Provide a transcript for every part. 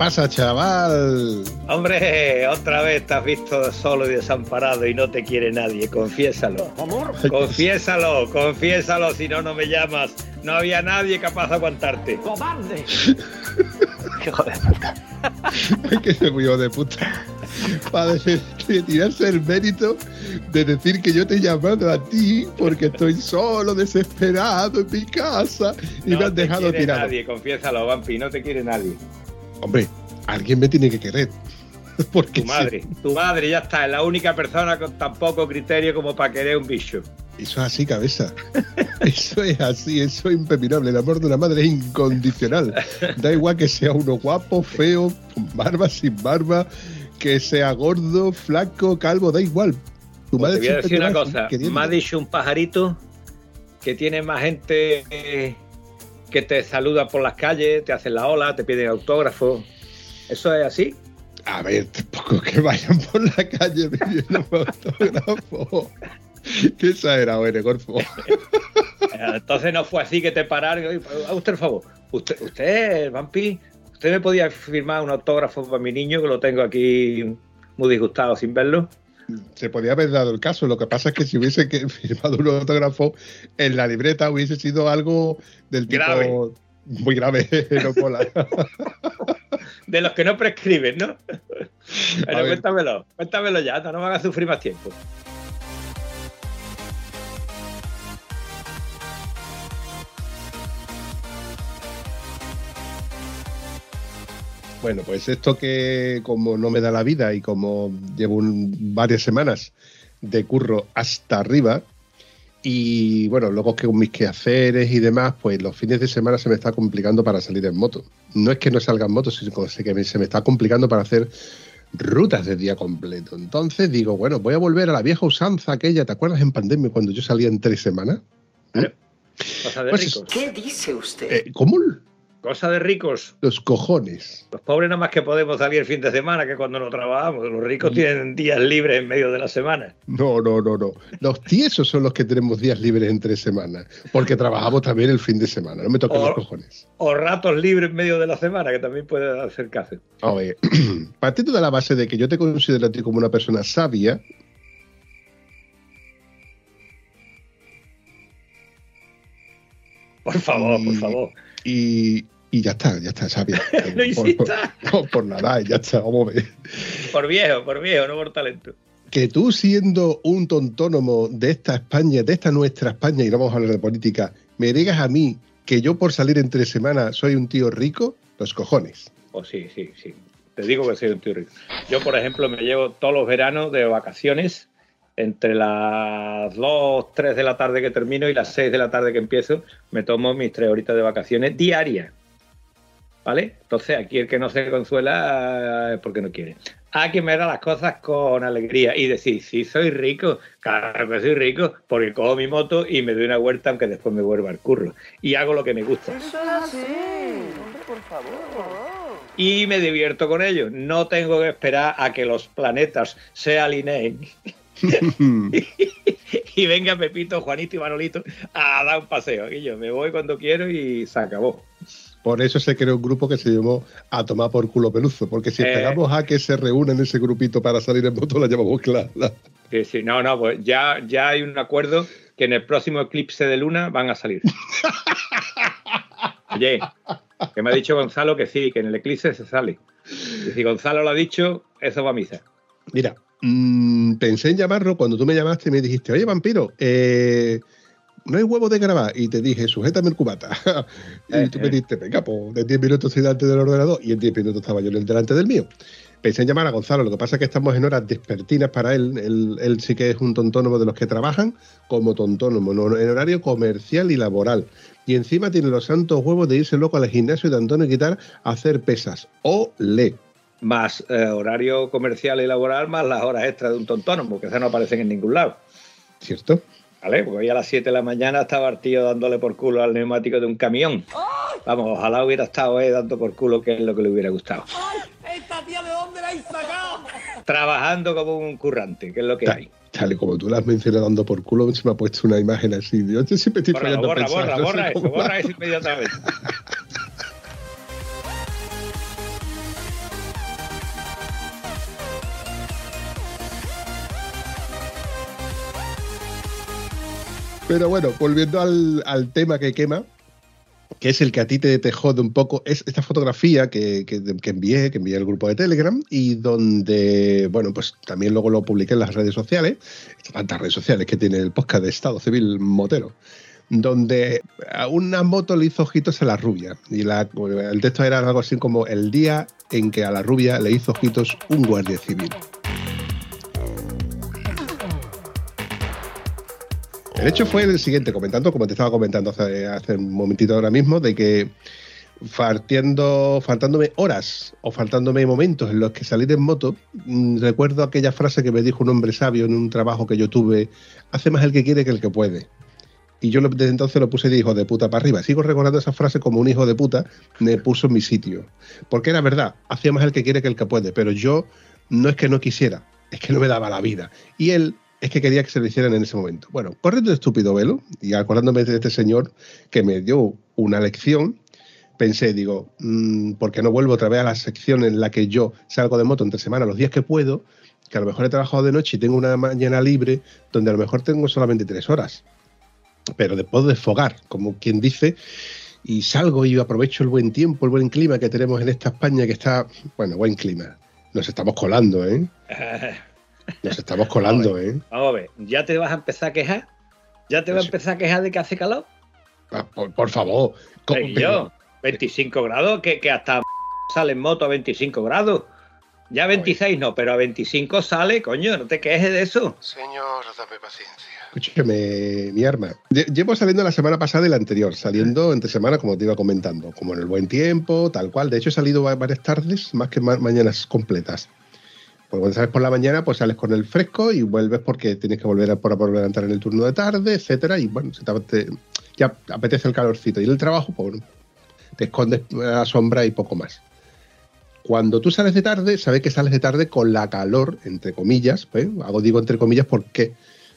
Pasa, chaval? Hombre, otra vez te has visto solo y desamparado y no te quiere nadie, confiésalo. Amor, Confiésalo, confiésalo, si no, no me llamas. No había nadie capaz de aguantarte. cobarde. Hijo de puta. Hay que ser muy hijo de puta. Para de- de tirarse el mérito de decir que yo te he llamado a ti porque estoy solo, desesperado en mi casa y me no has te dejado quiere tirado. nadie, confiésalo, Vampi, no te quiere nadie. Hombre, alguien me tiene que querer. Porque Tu madre, tu madre ya está, es la única persona con tan poco criterio como para querer un bicho. eso es así, cabeza. Eso es así, eso es impepinable. El amor de una madre es incondicional. Da igual que sea uno guapo, feo, con barba, sin barba, que sea gordo, flaco, calvo, da igual. Tu Pues te voy a decir una cosa, me ha dicho un pajarito que tiene más gente que te saluda por las calles, te hacen la ola, te piden autógrafo. ¿Eso es así? A ver, tampoco que vayan por la calle pidiendo autógrafo. Qué exagerado eres, Gorfo. Eh, Entonces no fue así que te pararon. y, "Oye, Haga usted el favor. Usted, usted, Vampi, usted me podía firmar un autógrafo para mi niño que lo tengo aquí muy disgustado sin verlo. Se podía haber dado el caso. Lo que pasa es que si hubiese que- firmado un autógrafo en la libreta hubiese sido algo del tipo Grave. muy grave. no. De los que no prescriben, ¿no? Pero cuéntamelo, cuéntamelo ya, no me hagas sufrir más tiempo. Bueno, pues esto que como no me da la vida y como llevo un- varias semanas de curro hasta arriba y bueno, luego que con mis quehaceres y demás, pues los fines de semana se me está complicando para salir en moto. No es que no salga en moto, sino que se me está complicando para hacer rutas de día completo. Entonces digo, bueno, voy a volver a la vieja usanza aquella, ¿te acuerdas en pandemia cuando yo salía en tres semanas? De Pues-. ¿Qué dice usted? Eh, ¿Cómo? Cosa de ricos. Los cojones. Los pobres nada más que podemos salir el fin de semana que cuando no trabajamos. Los Mm. ricos tienen días libres en medio de la semana. No, no, no, no. Los tiesos son los que tenemos días libres entre semanas, porque trabajamos también el fin de semana. No me toquen los cojones. O ratos libres en medio de la semana, que también puede hacer caso. A ver, partiendo de la base de que yo te considero a ti como una persona sabia, Por favor, por favor. Y, y ya está, ya está, sabia. No por, por- por nada, ya está, vamos a ver. Por viejo, por viejo, no por talento. Que tú siendo un tontónomo de esta España, de esta nuestra España, y no vamos a hablar de política, me digas a mí que yo por salir entre semanas soy un tío rico, los cojones. Oh, sí, sí, sí. Te digo que soy un tío rico. Yo, por ejemplo, me llevo todos los veranos de vacaciones entre las 2, 3 de la tarde que termino y las 6 de la tarde que empiezo. Me tomo mis tres horitas de vacaciones diarias. ¿Vale? Entonces, aquí el que no se consuela es porque no quiere. Hay que mirar las cosas con alegría y decir, sí, soy rico, claro que soy rico, porque cojo mi moto y me doy una vuelta aunque después me vuelva al curro. Y hago lo que me gusta. Eso es así. Hombre, por favor. y me divierto con ello. No tengo que esperar a que los planetas se alineen y venga Pepito, Juanito y Manolito a dar un paseo. Y yo me voy cuando quiero y se acabó. Por eso se creó un grupo que se llamó A Tomar por Culo Peluzo, porque si Eh. esperamos a que se reúnan ese grupito para salir en moto, la llamamos clara. Sí, sí, no, no, pues ya, ya hay un acuerdo que en el próximo eclipse de luna van a salir. Oye, que me ha dicho Gonzalo que sí, que en el eclipse se sale. Y si Gonzalo lo ha dicho, eso va a misa. Mira, mm, pensé en llamarlo cuando tú me llamaste y me dijiste, oye, vampiro, eh, no hay huevo de grabar. Y te dije, sujétame el cubata. y Eh, tú eh. me dijiste, venga, pues de 10 minutos estoy delante del ordenador. Y en 10 minutos estaba yo delante del mío. Pensé en llamar a Gonzalo, lo que pasa es que estamos en horas despertinas para él. él. él sí que es un tontónomo de los que trabajan como tontónomo, no- en horario comercial y laboral. Y encima tiene los santos huevos de irse loco al gimnasio de Antonio Quitar a hacer pesas. O le. Más eh, horario comercial y laboral, más las horas extras de un tontónomo, que esas no aparecen en ningún lado. ¿Cierto? ¿Vale? Porque hoy a las 7 de la mañana estaba el tío dándole por culo al neumático de un camión. Vamos, ojalá hubiera estado eh, dando por culo, que es lo que le hubiera gustado. ¿Esta tía de dónde la habéis sacado? Trabajando como un currante, que es lo que Ta- hay. Tal y como tú las mencionas dando por culo, se me ha puesto una imagen así. Yo siempre estoy Borra, fallando borra, pensar, borra, no borra eso, borra eso inmediatamente. Pero bueno, volviendo al, al tema que quema, que es el que a ti te, te jode un poco, es esta fotografía que, que- que envié, que envié al grupo de Telegram y donde, bueno, pues también luego lo publiqué en las redes sociales, tantas redes sociales que tiene el podcast de Estado Civil Motero, donde a una moto le hizo ojitos a la rubia y la- el texto era algo así como el día en que a la rubia le hizo ojitos un guardia civil. El hecho fue el siguiente, comentando, como te estaba comentando hace, un momentito ahora mismo, de que faltándome horas o faltándome momentos en los que salir en moto, mm, recuerdo aquella frase que me dijo un hombre sabio en un trabajo que yo tuve, hace más el que quiere que el que puede. Y yo desde entonces lo puse de hijo de puta para arriba. Sigo recordando esa frase como un hijo de puta me puso en mi sitio. Porque era verdad, hacía más el que quiere que el que puede, pero yo no es que no quisiera, es que no me daba la vida. Y él es que quería que se lo hicieran en ese momento. Bueno, corriendo de estúpido velo y acordándome de este señor que me dio una lección, pensé, digo, mm, ¿por qué no vuelvo otra vez a la sección en la que yo salgo de moto entre semana los días que puedo? Que a lo mejor he trabajado de noche y tengo una mañana libre donde a lo mejor tengo solamente tres horas. Pero de puedo desfogar, como quien dice, y salgo y aprovecho el buen tiempo, el buen clima que tenemos en esta España que está, bueno, buen clima. Nos estamos colando, ¿eh? Nos estamos colando, ¿eh? Vamos a ver, ¿ya te vas a empezar a quejar? ¿Ya te vas a Sí. empezar a quejar de que hace calor? Ah, Por, por favor. ¿cómo- Ey, yo, 25 grados, que, que hasta sale en moto a 25 grados. Ya a 26 no, pero a 25 sale, coño, no te quejes de eso. Señor, dame paciencia. Escúchame, mi arma. Lle- Llevo saliendo la semana pasada y la anterior, saliendo entre semana, como te iba comentando, como en el buen tiempo, tal cual. De hecho, he salido va- varias tardes, más que ma- mañanas completas. Pues cuando sales por la mañana, pues sales con el fresco y vuelves porque tienes que volver a, por, volver a entrar en el turno de tarde, etcétera. Y bueno, ya apetece el calorcito. Y el trabajo, pues bueno, te escondes a la sombra y poco más. Cuando tú sales de tarde, sabes que sales de tarde con la calor, entre comillas. ¿eh? Hago digo entre comillas porque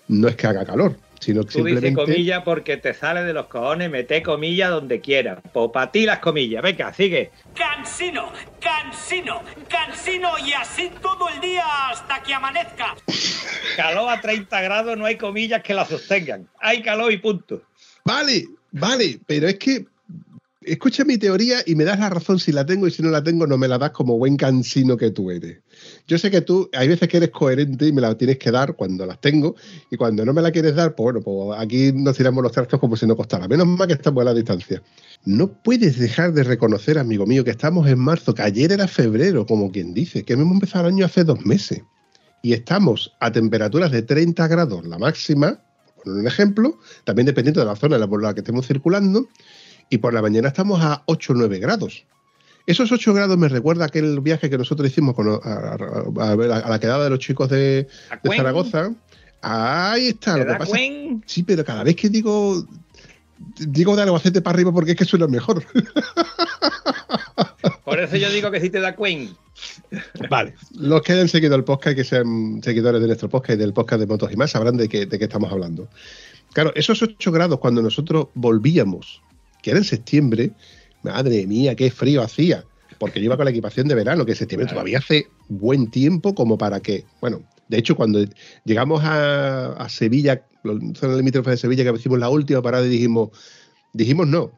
no es que haga calor, sino que Tú dices comillas porque te sale de los cojones, mete comillas donde quieras. Pues para ti las comillas, venga, sigue. Cansino, cansino, cansino y así todo el día hasta que amanezca. Calor a 30 grados, no hay comillas que la sostengan. Hay calor y punto. Vale, vale, pero es que escucha mi teoría y me das la razón si la tengo y si no la tengo no me la das como buen cansino que tú eres. Yo sé que tú hay veces que eres coherente y me la tienes que dar cuando las tengo y cuando no me la quieres dar, pues bueno, pues aquí nos tiramos los trastos como si no costara. Menos mal que estamos a la distancia. No puedes dejar de reconocer, amigo mío, que estamos en marzo, que ayer era febrero, como quien dice, que hemos empezado el año hace dos meses y estamos a temperaturas de 30 grados la máxima, por un ejemplo, también dependiendo de la zona por la que estemos circulando, y por la mañana estamos a 8 o 9 grados. Esos 8 grados me recuerda aquel viaje que nosotros hicimos con- a, a- a ver, a la quedada de los chicos de. Zaragoza. Ahí está. ¿Te Lo que da pasa, cuen? sí, pero cada vez que digo digo de Albacete para arriba porque es que suena mejor. Por eso yo digo que sí te da cuen. Vale. Los que hayan seguido el podcast y que sean seguidores de nuestro podcast y del podcast de Motos y más sabrán de qué, de qué estamos hablando. Claro, esos 8 grados cuando nosotros volvíamos, que era en septiembre, madre mía, qué frío hacía. Porque yo iba con la equipación de verano, que en septiembre todavía hace buen tiempo como para que, bueno, de hecho cuando llegamos a, a Sevilla, la zona limítrofe de Sevilla, que hicimos la última parada y dijimos, dijimos no,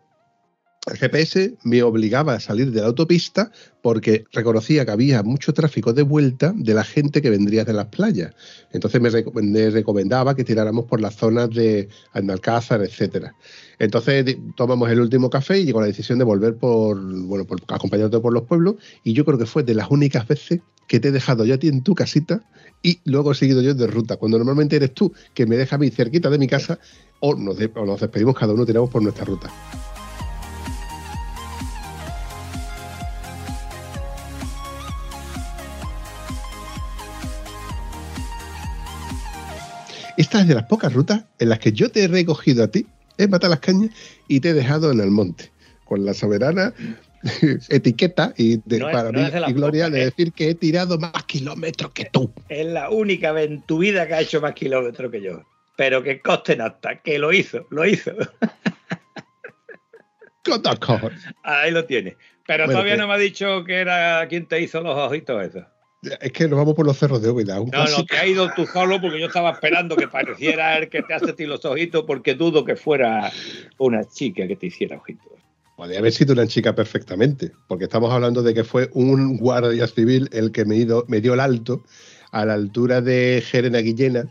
el GPS me obligaba a salir de la autopista porque reconocía que había mucho tráfico de vuelta de la gente que vendría de las playas. Entonces me recomendaba que tiráramos por las zonas de Andalcázar, etcétera. Entonces tomamos el último café y llegó la decisión de volver por, bueno, por, acompañándote por los pueblos. Y yo creo que fue de las únicas veces que te he dejado yo a ti en tu casita y luego he seguido yo de ruta, cuando normalmente eres tú que me deja a mí cerquita de mi casa o nos, o nos despedimos cada uno, tiramos por nuestra ruta. Esta es de las pocas rutas en las que yo te he recogido a ti, he matado las cañas y te he dejado en el monte, con la soberana etiqueta y de- No es- para no mí y gloria de ¿eh? decir que he tirado más kilómetros que tú. Es la única vez en tu vida que ha hecho más kilómetros que yo. Pero que coste en acta, que lo hizo, lo hizo. Ahí lo tienes. Pero Bueno, todavía que- no me ha dicho que era quien te hizo los ojitos esos. Es que nos vamos por los cerros de Úbeda. No, no, clásico. te ha ido tú solo porque yo estaba esperando que pareciera el que te hace a ti los ojitos porque dudo que fuera una chica que te hiciera ojitos. Podría haber sido una chica perfectamente, porque estamos hablando de que fue un guardia civil el que me, ido- me dio el alto a la altura de Gerena Guillena,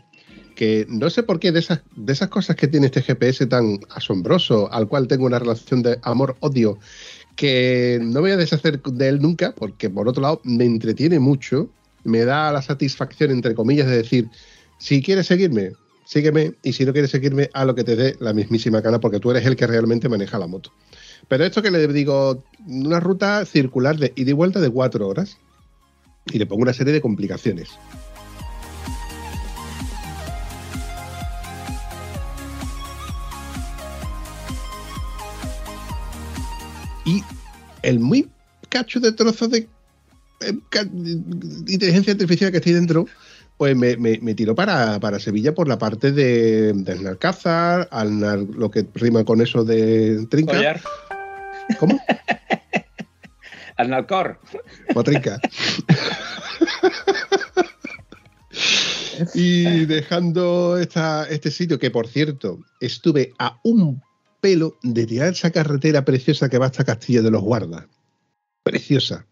que no sé por qué de esas, de esas cosas que tiene este GPS tan asombroso, al cual tengo una relación de amor-odio, que no voy a deshacer de él nunca, porque por otro lado me entretiene mucho, me da la satisfacción, entre comillas, de decir, si quieres seguirme, sígueme, y si no quieres seguirme, a lo que te dé la mismísima gana, porque tú eres el que realmente maneja la moto. Pero esto que le digo, una ruta circular de ida y vuelta de cuatro horas, y le pongo una serie de complicaciones. Y el muy cacho de trozo de eh, de inteligencia artificial que estoy dentro, pues me, me- me tiró para, para Sevilla por la parte de, de Alcázar, al lo que rima con eso de Trinca. Collar, ¿Cómo? Alnalcor. O Trinca. y dejando esta, este sitio, que por cierto, estuve a un pelo de tirar esa carretera preciosa que va hasta Castillo de los Guardas. Preciosa.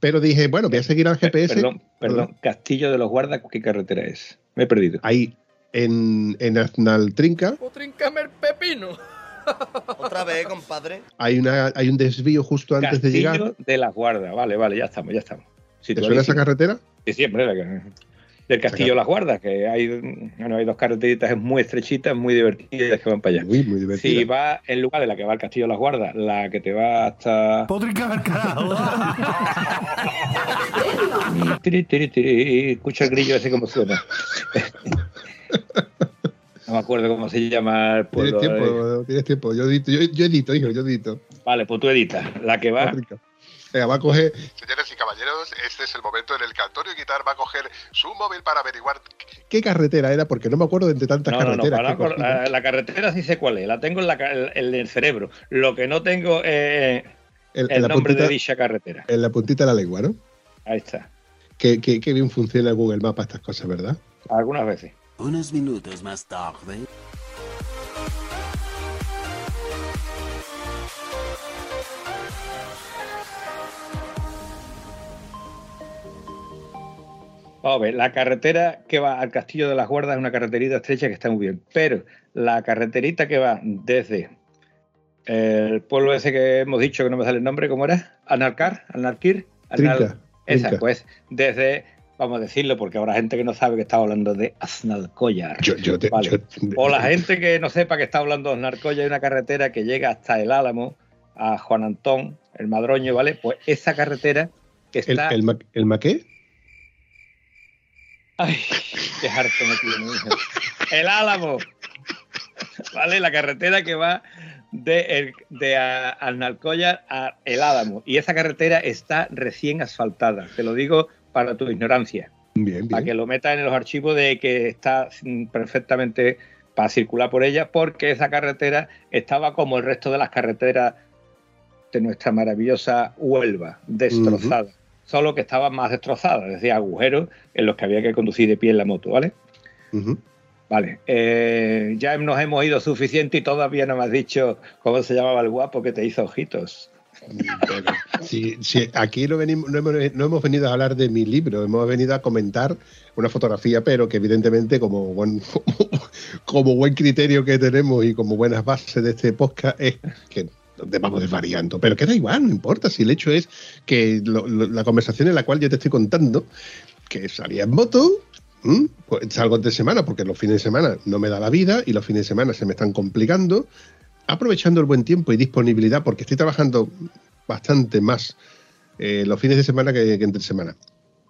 Pero dije, bueno, voy a seguir al GPS. Perdón, perdón. Castillo de los Guardas, ¿qué carretera es? Me he perdido. Ahí en, en Aznaltrinca O tríncame el pepino. Otra vez, compadre. hay, una, hay un desvío justo antes de Castillo llegar. de las Guardas. Vale, vale, ya estamos, ya estamos. ¿Te suena esa carretera? Sí, siempre la que- del Castillo las Guardas, que hay, bueno, hay dos carreteritas muy estrechitas, muy divertidas que van para allá. Muy. Si va en lugar de la que va al Castillo las Guardas, la que te va hasta. Podrica al carajo. Tiri, tiri, tiri, escucha el grillo ese como suena. No me acuerdo cómo se llama el Tienes pueblo. tiempo, tienes tiempo. Yo edito, yo, yo edito, hijo, yo edito. Vale, pues tú editas. La que va. África. Venga, va a coger. Señoras y caballeros, este es el momento en el que Antonio Guitar va a coger su móvil para averiguar ¿Qué carretera era? Porque no me acuerdo de entre tantas No, no, no, carreteras. para eh, la carretera sí sé cuál es, la tengo en, la, en el cerebro. Lo que no tengo es El- en, el nombre puntita, de dicha carretera. en la puntita de la lengua, ¿no? Ahí está. Qué, qué- qué bien funciona Google Maps para estas cosas, ¿verdad? Algunas veces. Unos minutos más tarde. Vamos a ver, la carretera que va al Castillo de las Guardas es una carreterita estrecha que está muy bien, pero la carreterita que va desde el pueblo ese que hemos dicho que no me sale el nombre, ¿cómo era? Analcar, Analquir, Anal- Trinca. esa, Trinca. pues desde, vamos a decirlo, porque habrá gente que no sabe que estaba hablando de Aznalcóllar. Yo, yo te- Vale. yo- O la gente que no sepa que está hablando de Aznalcóllar, hay una carretera que llega hasta el Álamo, a Juan Antón, el Madroño, ¿vale? Pues esa carretera que ¿El, está... el, ma- el maqué? Ay, qué harto me tiene. El Álamo. ¿Vale? La carretera que va de, de a- Alnalcollar a El Álamo. Y esa carretera está recién asfaltada. Te lo digo para tu ignorancia. Bien, Para que bien. lo metas en los archivos de que está mm, perfectamente para circular por ella, porque esa carretera estaba como el resto de las carreteras de nuestra maravillosa Huelva, destrozada. Solo que estaba más destrozada, es decir, agujeros en los que había que conducir de pie en la moto, ¿vale? Vale, eh, ya nos hemos ido suficiente y todavía no me has dicho cómo se llamaba el guapo que te hizo ojitos. Pero, sí, sí, aquí no, venimos, no, hemos, no hemos venido a hablar de mi libro, hemos venido a comentar una fotografía, pero que evidentemente como buen, como, buen criterio que tenemos y como buenas bases de este podcast es que vamos desvariando, pero queda igual, no importa. Si el hecho es que la conversación en la cual yo te estoy contando, que salía en moto, pues salgo entre semana, porque los fines de semana no me da la vida y los fines de semana se me están complicando, aprovechando el buen tiempo y disponibilidad, porque estoy trabajando bastante más eh, los fines de semana que, entre semana.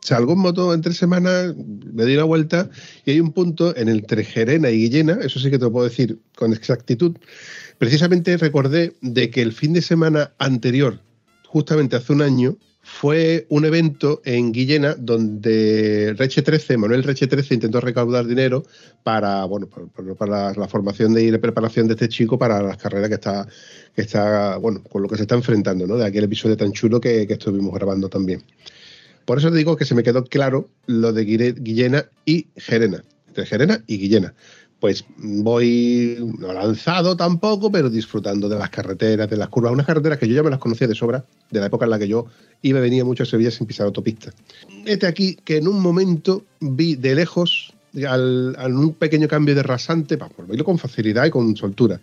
Salgo en moto entre semana, me doy la vuelta y hay un punto en el entre Gerena y Guillena, eso sí que te lo puedo decir con exactitud. Precisamente recordé de que el fin de semana anterior, justamente hace un año, fue un evento en Guillena donde Reche 13, Manuel Reche 13 intentó recaudar dinero para, bueno, para, la formación de, y la preparación de este chico para las carreras que está, que está, bueno, con lo que se está enfrentando, ¿no? De aquel episodio tan chulo que, que estuvimos grabando también. Por eso te digo que se me quedó claro lo de Guillena y Gerena, entre Gerena y Guillena. Pues voy, no lanzado tampoco, pero disfrutando de las carreteras, de las curvas, unas carreteras que yo ya me las conocía de sobra, de la época en la que yo iba y venía mucho a Sevilla sin pisar autopista. Este aquí que en un momento vi de lejos, al, un pequeño cambio de rasante, para verlo con facilidad y con soltura,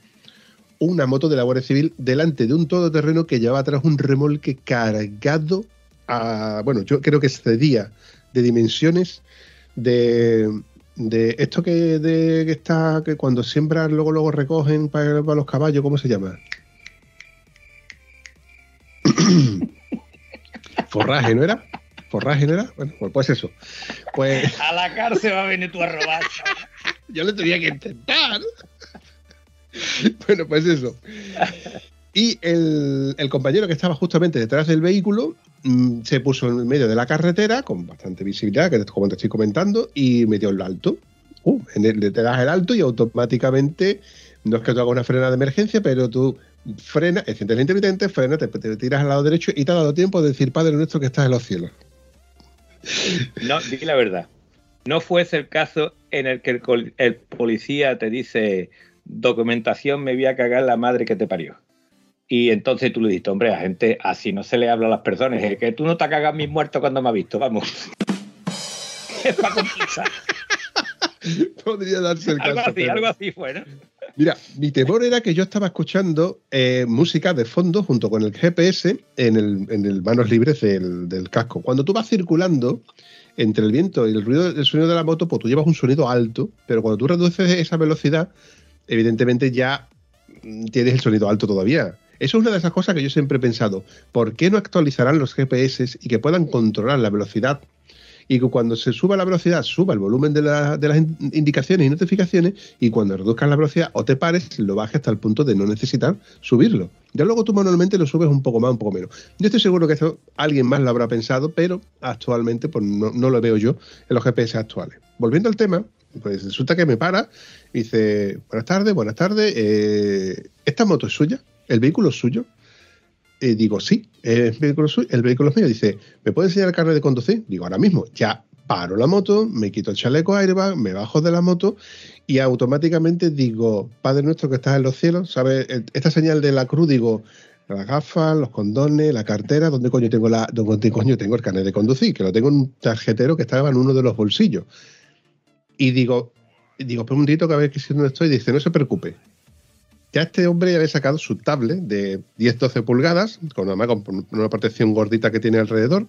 una moto de la Guardia Civil delante de un todoterreno que llevaba atrás un remolque cargado a, bueno, yo creo que excedía de dimensiones de, de esto que, de, que está, que cuando siembran luego luego recogen para, para los caballos, ¿cómo se llama? Forraje, ¿no era? Forraje, ¿no era? Bueno, pues, pues eso. Pues A la cárcel va a venir tú a robar. yo lo tenía que intentar. bueno, pues eso. Y el, el compañero que estaba justamente detrás del vehículo mm, se puso en medio de la carretera con bastante visibilidad, que es como te estoy comentando, y metió el alto. Uh, en el- te das el alto y automáticamente, no es que tú hagas una frena de emergencia, pero tú frenas, enciendes el intermitente, frenas, te, tiras al lado derecho y te ha dado tiempo de decir, Padre nuestro que estás en los cielos. No, di la verdad. No fuese el caso en el que el, el policía te dice documentación, me voy a cagar la madre que te parió. Y entonces tú le dices, hombre, a gente así no se le habla a las personas. Es que tú no te cagas mis muertos cuando me has visto, vamos. es para compensar. Podría darse el Algo caso. así, pero- algo así fue, ¿no? Mira, mi temor era que yo estaba escuchando eh, música de fondo junto con el GPS en el, en el manos libres del, del casco. Cuando tú vas circulando entre el viento y el ruido del sonido de la moto, pues tú llevas un sonido alto, pero cuando tú reduces esa velocidad, evidentemente ya tienes el sonido alto todavía. Eso es una de esas cosas que yo siempre he pensado. ¿Por qué no actualizarán los GPS y que puedan controlar la velocidad y que cuando se suba la velocidad suba el volumen de, la- de las in- indicaciones y notificaciones y cuando reduzcas la velocidad o te pares lo bajes hasta el punto de no necesitar subirlo. Ya luego tú manualmente lo subes un poco más, un poco menos. Yo estoy seguro que esto alguien más lo habrá pensado, pero actualmente pues no, no lo veo yo en los GPS actuales. Volviendo al tema, pues resulta que me para y dice, buenas tardes, buenas tardes, eh, ¿esta moto es suya? ¿El vehículo es suyo? Eh, digo, sí, el vehículo, suyo, el vehículo es mío. Dice, ¿me puede enseñar el carnet de conducir? Digo, ahora mismo. Ya paro la moto, me quito el chaleco airbag, me bajo de la moto y automáticamente digo, Padre nuestro que estás en los cielos, ¿sabes? El- Esta señal de la cruz, digo, las gafas, los condones, la cartera, ¿dónde coño tengo la, dónde coño tengo el carnet de conducir? Que lo tengo en un tarjetero que estaba en uno de los bolsillos. Y digo, digo, espera un momentito que a ver que si dónde estoy. Dice, no se preocupe. Ya este hombre ya había sacado su tablet de 10-12 pulgadas, con, además con una protección gordita que tiene alrededor.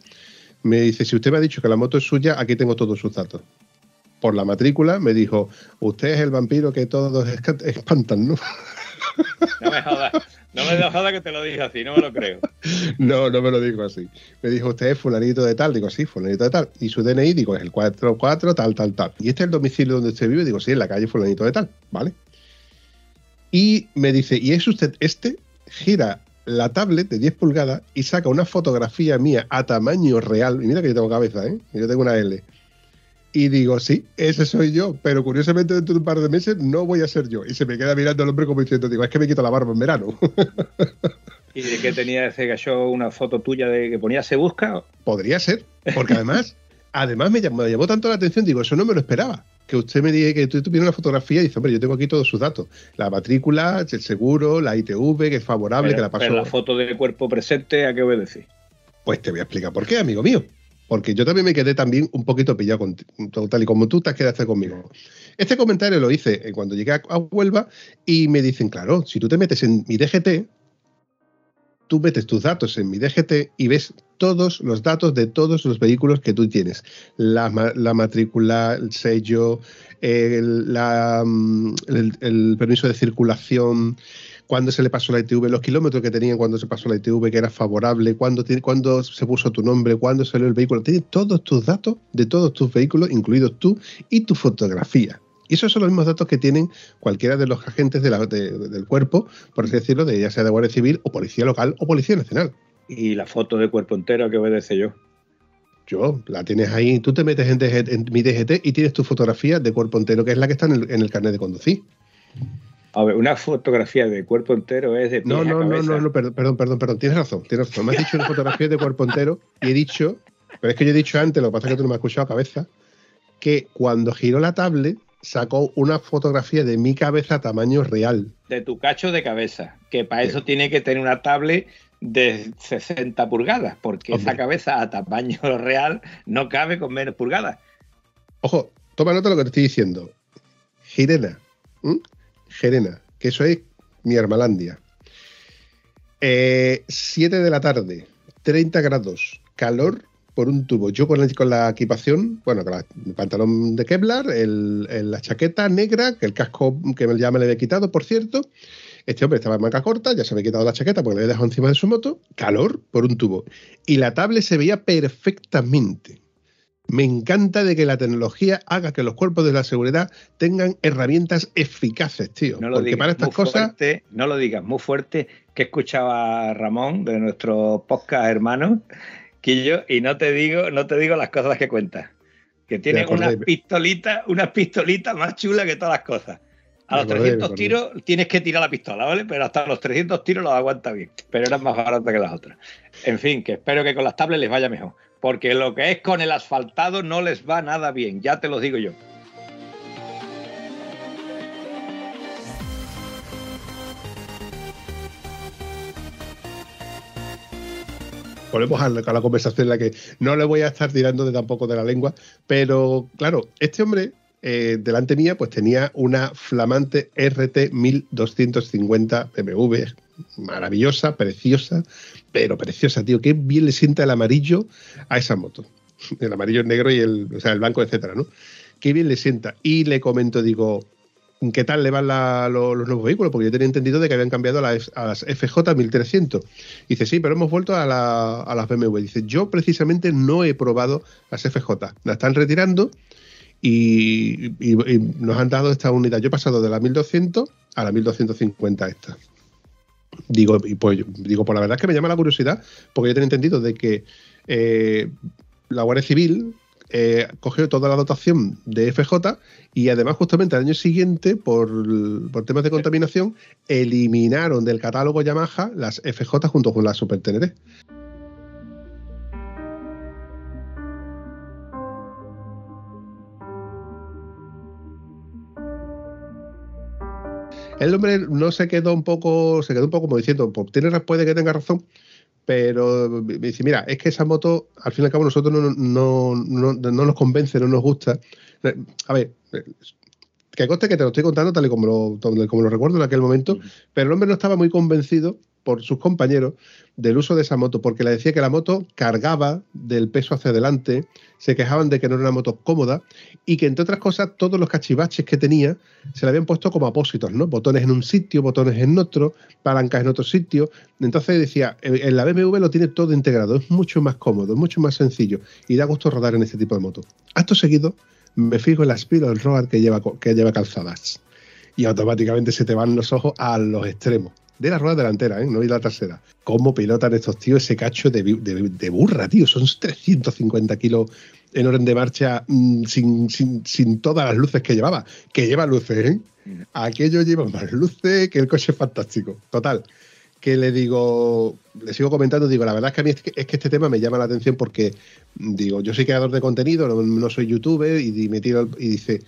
Me dice, si usted me ha dicho que la moto es suya, aquí tengo todos sus datos. Por la matrícula me dijo, usted es el vampiro que todos espantan, ¿no? No me jodas. No me jodas que te lo dije así, no me lo creo. No, no me lo dijo así. Me dijo, usted es fulanito de tal. Digo, sí, fulanito de tal. Y su DNI, digo, es el 44, tal, tal, tal. Y este es el domicilio donde usted vive. Digo, sí, en la calle fulanito de tal. ¿Vale? Y me dice, ¿y es usted este? Gira la tablet de 10 pulgadas y saca una fotografía mía a tamaño real. Y mira que yo tengo cabeza, ¿eh? Yo tengo una L. Y digo, sí, ese soy yo, pero curiosamente dentro de un par de meses no voy a ser yo. Y se me queda mirando el hombre como diciendo, digo, es que me quito la barba en verano. ¿Y de qué tenía ese gallo una foto tuya de que ponía se busca? Podría ser, porque además, además me llamó, me llamó tanto la atención, digo, eso no me lo esperaba. Que usted me diga que tú tuviera una fotografía y dice, hombre, yo tengo aquí todos sus datos. La matrícula, el seguro, la ITV, que es favorable, Pero- que la pasó. pero la foto de cuerpo presente, ¿a qué obedece? Pues te voy a explicar por qué, amigo mío. Porque yo también me quedé también un poquito pillado con, tal y como tú te has quedado conmigo. Este comentario lo hice eh, cuando llegué a, a Huelva y me dicen, claro, si tú te metes en mi DGT, tú metes tus datos en mi DGT y ves todos los datos de todos los vehículos que tú tienes. La, la matrícula, el sello, el, la, mm, el- permiso de circulación, cuándo se le pasó la ITV, los kilómetros que tenían cuando se pasó la ITV, que era favorable, cuándo, cuándo se puso tu nombre, cuándo salió el vehículo. Tiene todos tus datos de todos tus vehículos, incluidos tú, y tu fotografía. Y esos son los mismos datos que tienen cualquiera de los agentes de la- de- del cuerpo, por así decirlo, de ya sea de Guardia Civil o Policía Local o Policía Nacional. Y la foto de cuerpo entero que obedece yo. Yo, la tienes ahí, tú te metes en, DG en mi DGT y tienes tu fotografía de cuerpo entero, que es la que está en el, en el carnet de conducir. A ver, una fotografía de cuerpo entero es de No, no, no, no, no, perdón, perdón, perdón, perdón, tienes razón, tienes razón. Me has dicho una fotografía de cuerpo entero y he dicho, pero es que yo he dicho antes, lo que pasa es que tú no me has escuchado a cabeza, que cuando giró la tablet sacó una fotografía de mi cabeza a tamaño real. De tu cacho de cabeza, que para eso tiene que tener una tablet de 60 pulgadas, porque Hombre. esa cabeza a tamaño real no cabe con menos pulgadas. Ojo, toma nota de lo que te estoy diciendo. Girena. ¿m? Gerena, que eso es mi Armalandia. 7 de la tarde, 30 grados, calor por un tubo. Yo con la, con la equipación, bueno, con la- el pantalón de Kevlar, el- el- la chaqueta negra, que el casco que ya me le había quitado, por cierto. Este hombre estaba en manga corta, ya se había quitado la chaqueta porque le había dejado encima de su moto. Calor por un tubo. Y la tablet se veía perfectamente. Me encanta de que la tecnología haga que los cuerpos de la seguridad tengan herramientas eficaces, tío. No lo Porque digas para estas muy cosas, fuerte, no lo digas muy fuerte, que escuchaba Ramón de nuestro podcast hermano, Quillo, y no te digo, no te digo las cosas que cuentas. Que tiene unas pistolitas, unas pistolitas más chulas que todas las cosas. A los acordé, me 300 acordé. tiros tienes que tirar la pistola, ¿vale? Pero hasta los 300 tiros los aguanta bien. Pero eran más baratas que las otras. En fin, que espero que con las tablets les vaya mejor. Porque lo que es con el asfaltado no les va nada bien, ya te lo digo yo. Volvemos a la, conversación en la que no le voy a estar tirando de tampoco de la lengua, pero claro, este hombre eh, delante mía pues tenía una flamante RT 1250 BMW, maravillosa, preciosa, pero preciosa, tío, qué bien le sienta el amarillo a esa moto. El amarillo, el negro y el, o sea, el blanco, etcétera, ¿no? Qué bien le sienta. Y le comento, digo, ¿qué tal le van los nuevos vehículos? Porque yo tenía entendido de que habían cambiado a, la F- a las FJ 1300. Dice, sí, pero hemos vuelto a, la- a las BMW. Dice, yo precisamente no he probado las FJ. La están retirando y, y- y nos han dado esta unidad. Yo he pasado de la 1200 a la 1250 esta. Digo, y pues, digo, pues la verdad es que me llama la curiosidad, porque yo tenía entendido de que eh, la Guardia Civil eh, cogió toda la dotación de FJ y además justamente al año siguiente, por, temas de contaminación, eliminaron del catálogo Yamaha las FJ junto con las Super Teneré. El hombre no se quedó un poco, se quedó un poco como diciendo, pues tiene, puede que tenga razón, pero me dice, mira, es que esa moto, al fin y al cabo, nosotros no, no, no, no nos convence, no nos gusta. A ver, que conste que te lo estoy contando tal y como lo, tal y como lo recuerdo en aquel momento, pero el hombre no estaba muy convencido por sus compañeros del uso de esa moto, porque le decía que la moto cargaba del peso hacia adelante, se quejaban de que no era una moto cómoda y que entre otras cosas todos los cachivaches que tenía se le habían puesto como apósitos, ¿no? Botones en un sitio, botones en otro, palancas en otro sitio. Entonces decía, en en la BMW lo tiene todo integrado, es mucho más cómodo, es mucho más sencillo y da gusto rodar en este tipo de moto. Acto seguido, me fijo en la Spiral Road que lleva, que lleva calzadas y automáticamente se te van los ojos a los extremos. De la rueda delantera, ¿eh? no y la trasera. ¿Cómo pilotan estos tíos ese cacho de, de- de burra, tío? Son 350 kilos en orden de marcha mm, sin, sin- sin todas las luces que llevaba. Que lleva luces, ¿eh? Aquello lleva más luces que el coche es fantástico. Total. Que le digo, le sigo comentando, digo, la verdad es que a mí es que, es que este tema me llama la atención porque, mm, digo, yo soy creador de contenido, no, no soy youtuber y, me tiro y dice,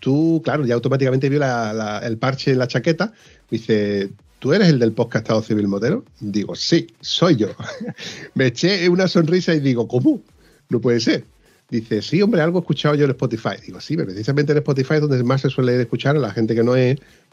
tú, claro, ya automáticamente vio la- la- el parche en la chaqueta. Dice, ¿tú eres el del podcast Civil Motero? Digo, sí, soy yo. Me eché una sonrisa y digo, ¿cómo? No puede ser. Dice, sí, hombre, algo he escuchado yo en Spotify. Digo, sí, precisamente en Spotify es donde más se suele escuchar a la gente que no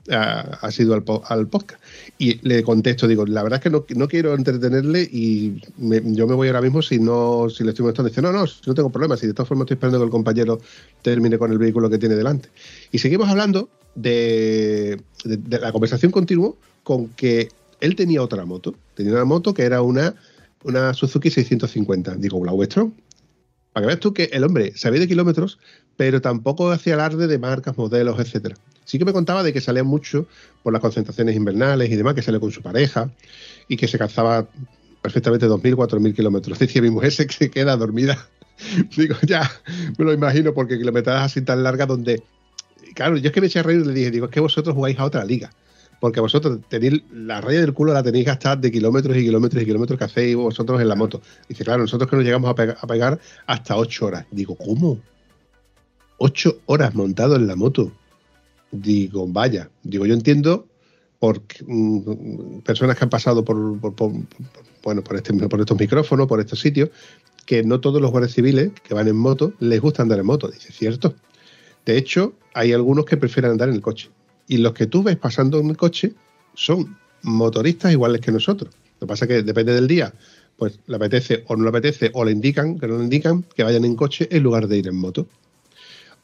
ha, sido al, po- al podcast. Y le contesto, digo, la verdad es que no, quiero entretenerle y yo me voy ahora mismo si no si le estoy molestando. Dice, no, no, no tengo problema, si de todas formas estoy esperando que el compañero termine con el vehículo que tiene delante. Y seguimos hablando de, la conversación continuó con que él tenía otra moto. Tenía una moto que era una, una Suzuki 650. Digo, ¿la vuestro? Para que veas tú que el hombre sabía de kilómetros, pero tampoco hacía alarde de marcas, modelos, etcétera. Sí que me contaba de que salía mucho por las concentraciones invernales y demás, que sale con su pareja y que se calzaba perfectamente 2.000, 4.000 kilómetros. Decía mi mujer se que queda dormida. Digo, ya, me lo imagino, porque kilometradas así tan largas donde... Claro, yo es que me eché a reír y le dije, digo, es que vosotros jugáis a otra liga. Porque vosotros tenéis la raya del culo la tenéis gastada de kilómetros y kilómetros y kilómetros que hacéis vosotros en la moto. Dice, claro, nosotros que nos llegamos a pegar, a pegar hasta ocho horas. Digo, ¿cómo? Ocho horas montado en la moto. Digo, vaya. Digo, yo entiendo por mm, personas que han pasado por, por- por- bueno, por, este, por estos micrófonos, por estos sitios, que no todos los guardias civiles que van en moto les gusta andar en moto. Dice, cierto. De hecho, hay algunos que prefieren andar en el coche. Y los que tú ves pasando en el coche son motoristas iguales que nosotros. Lo que pasa es que depende del día, pues le apetece o no le apetece, o le indican, que no le indican, que vayan en coche en lugar de ir en moto.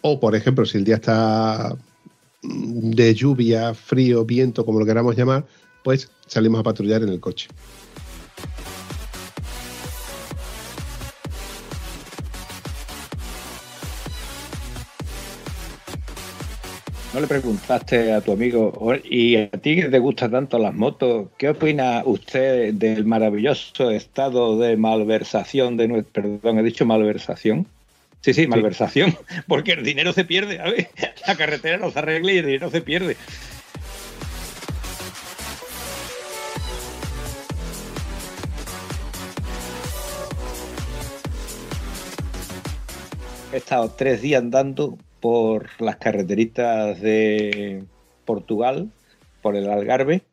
O, por ejemplo, si el día está de lluvia, frío, viento, como lo queramos llamar, pues salimos a patrullar en el coche. ¿No le preguntaste a tu amigo, "O- y a ti que te gustan tanto las motos, qué opina usted del maravilloso estado de malversación de nuestro... Perdón, he dicho malversación. Sí, sí, malversación, porque el dinero se pierde, a ver, la carretera no se arregla y el dinero se pierde. He estado tres días andando por las carreteritas de Portugal, por el Algarve,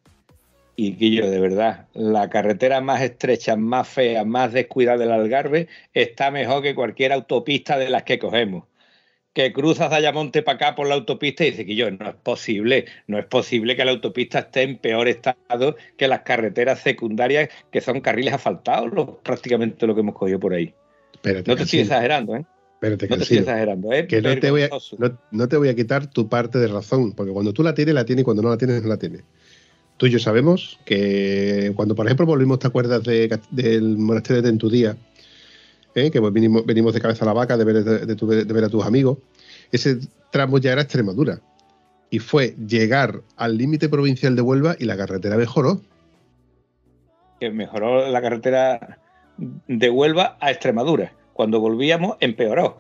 y Guillo, de verdad, la carretera más estrecha, más fea, más descuidada del Algarve está mejor que cualquier autopista de las que cogemos. Que cruzas de Ayamonte para acá por la autopista y dices, Guillo, no es posible, no es posible que la autopista esté en peor estado que las carreteras secundarias que son carriles asfaltados, lo- prácticamente lo que hemos cogido por ahí. Espérate, No te estoy exagerando, ¿eh? Espérate, No te estoy exagerando, ¿eh? que no te, voy a, no, no te voy a quitar tu parte de razón, porque cuando tú la tienes, la tienes, y cuando no la tienes, no la tienes. Tú y yo sabemos que cuando, por ejemplo, volvimos, ¿te acuerdas de, del monasterio de Tentudía? ¿Eh? Que venimos, venimos de cabeza a la vaca de ver, de, tu- de ver a tus amigos. Ese tramo ya era Extremadura. Y fue llegar al límite provincial de Huelva y la carretera mejoró. que mejoró la carretera de Huelva a Extremadura. Cuando volvíamos, empeoró.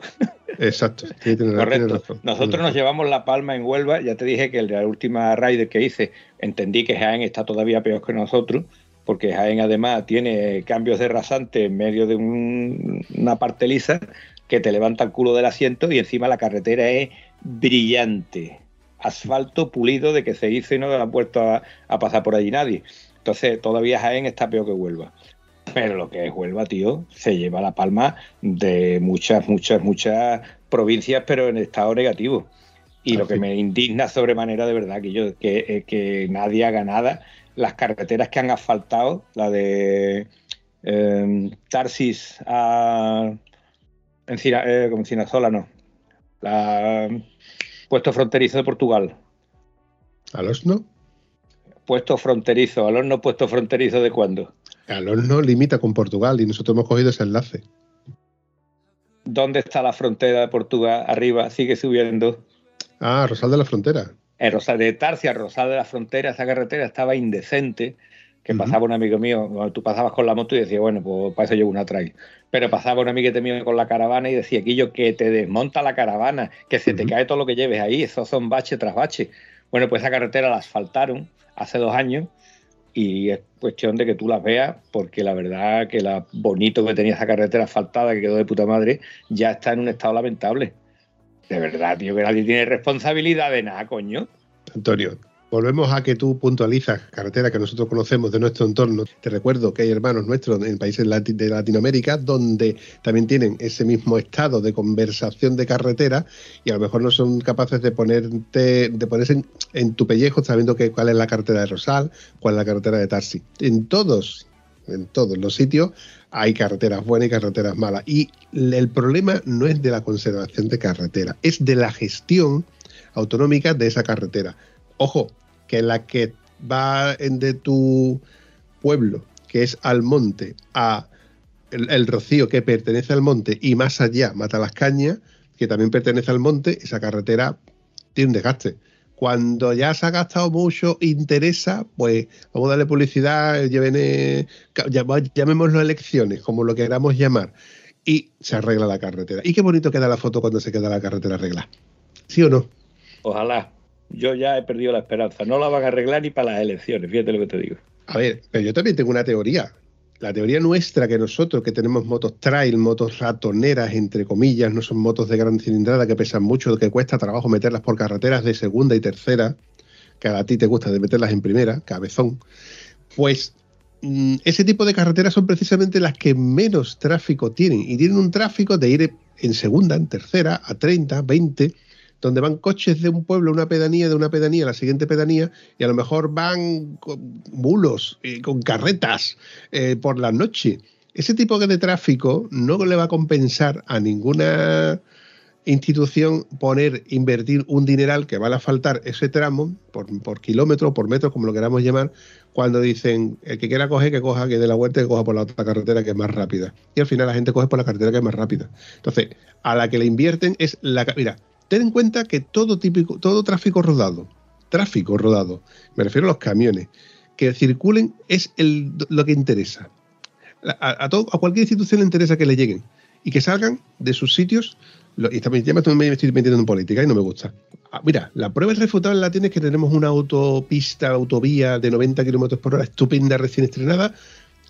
Exacto. sí, Correcto. razón, Nosotros nos llevamos la palma en Huelva. Ya te dije que la última raider que hice, entendí que Jaén está todavía peor que nosotros, porque Jaén además tiene cambios de rasante en medio de un- una parte lisa que te levanta el culo del asiento y encima la carretera es brillante. Asfalto pulido de que se hizo y no ha vuelto a, a pasar por allí nadie. Entonces todavía Jaén está peor que Huelva. Pero lo que es Huelva, tío, se lleva la palma de muchas, muchas, muchas provincias, pero en estado negativo. Y lo que Así. me indigna sobremanera de verdad, que yo, que, que nadie haga nada. Las carreteras que han asfaltado, la de eh, Tarsis a Encina, eh, como Encinasola, no. La puesto fronterizo de Portugal. ¿Al Osno? Puesto fronterizo, al horno puesto fronterizo de cuándo. Al Osno limita con Portugal y nosotros hemos cogido ese enlace. ¿Dónde está la frontera de Portugal? Arriba, sigue subiendo. Ah, Rosal de la Frontera. En Rosal de Tarsia, Rosal de la Frontera, esa carretera estaba indecente. Que pasaba un amigo mío, tú pasabas con la moto y decías, bueno, pues para eso llevo una trail. Pero pasaba un amiguete mío con la caravana y decía, Quillo, que te desmonta la caravana, que se te cae todo lo que lleves ahí, esos son bache tras bache. Bueno, pues esa carretera la asfaltaron hace dos años y es cuestión de que tú las veas, porque la verdad que la bonito que tenía esa carretera asfaltada, que quedó de puta madre, ya está en un estado lamentable. De verdad, tío, que nadie tiene responsabilidad de nada, coño. Antonio, Volvemos a que tú puntualizas carretera que nosotros conocemos de nuestro entorno. Te recuerdo que hay hermanos nuestros en países de Latinoamérica donde también tienen ese mismo estado de conversación de carretera y a lo mejor no son capaces de ponerte, de ponerse en, en tu pellejo sabiendo que, cuál es la carretera de Rosal, cuál es la carretera de Tarsi. En todos, en todos los sitios hay carreteras buenas y carreteras malas. Y el problema no es de la conservación de carretera, es de la gestión autonómica de esa carretera. Ojo, que la que va de tu pueblo, que es al monte, a el, rocío que pertenece al monte y más allá, Mata las Cañas, que también pertenece al monte, esa carretera tiene un desgaste. Cuando ya se ha gastado mucho, interesa, pues vamos a darle publicidad, lleven, llamémoslo elecciones, como lo queramos llamar, y se arregla la carretera. Y qué bonito queda la foto cuando se queda la carretera arreglada. ¿Sí o no? Ojalá. Yo ya he perdido la esperanza. No la van a arreglar ni para las elecciones, fíjate lo que te digo. A ver, pero yo también tengo una teoría. La teoría nuestra que nosotros que tenemos motos trail, motos ratoneras, entre comillas, no son motos de gran cilindrada que pesan mucho, que cuesta trabajo meterlas por carreteras de segunda y tercera, que a ti te gusta de meterlas en primera, cabezón, pues mm, ese tipo de carreteras son precisamente las que menos tráfico tienen. Y tienen un tráfico de ir en segunda, en tercera, a 30, 20, donde van coches de un pueblo a una pedanía, de una pedanía a la siguiente pedanía, y a lo mejor van con mulos, y con carretas eh, por la noche. Ese tipo de tráfico no le va a compensar a ninguna institución poner, invertir un dineral que va a faltar ese tramo por, por kilómetro, por metro, como lo queramos llamar, cuando dicen el que quiera coger, que coja, que dé la vuelta, que coja por la otra carretera que es más rápida. Y al final la gente coge por la carretera que es más rápida. Entonces, a la que le invierten es la... Mira, ten en cuenta que todo típico, todo tráfico rodado, tráfico rodado, me refiero a los camiones, que circulen es lo que interesa. A, todo- a cualquier institución le interesa que le lleguen y que salgan de sus sitios. lo- y también, ya me estoy, me estoy metiendo en política y no me gusta. Ah, mira, la prueba irrefutable la tiene es que tenemos una autopista, autovía de 90 kilómetros por hora estupenda, recién estrenada,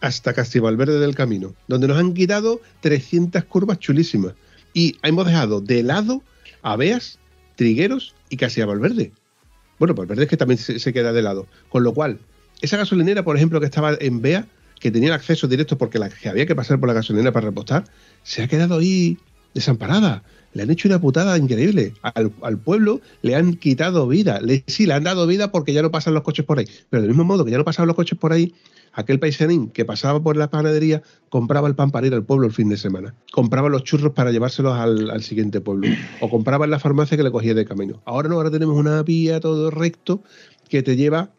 hasta Casti Valverde del Camino, donde nos han quitado 300 curvas chulísimas. Y hemos dejado de lado a Beas, Trigueros y casi a Valverde. Bueno, Valverde es que también se, queda de lado. Con lo cual, esa gasolinera, por ejemplo, que estaba en Bea, que tenía acceso directo porque la, que había que pasar por la gasolinera para repostar, se ha quedado ahí desamparada. Le han hecho una putada increíble. Al, pueblo le han quitado vida. Le, sí, le han dado vida porque ya no pasan los coches por ahí. Pero del mismo modo que ya no pasaban los coches por ahí, aquel paisanín que pasaba por la panadería compraba el pan para ir al pueblo el fin de semana. Compraba los churros para llevárselos al, siguiente pueblo. O compraba en la farmacia que le cogía de camino. Ahora no, ahora tenemos una vía todo recto que te lleva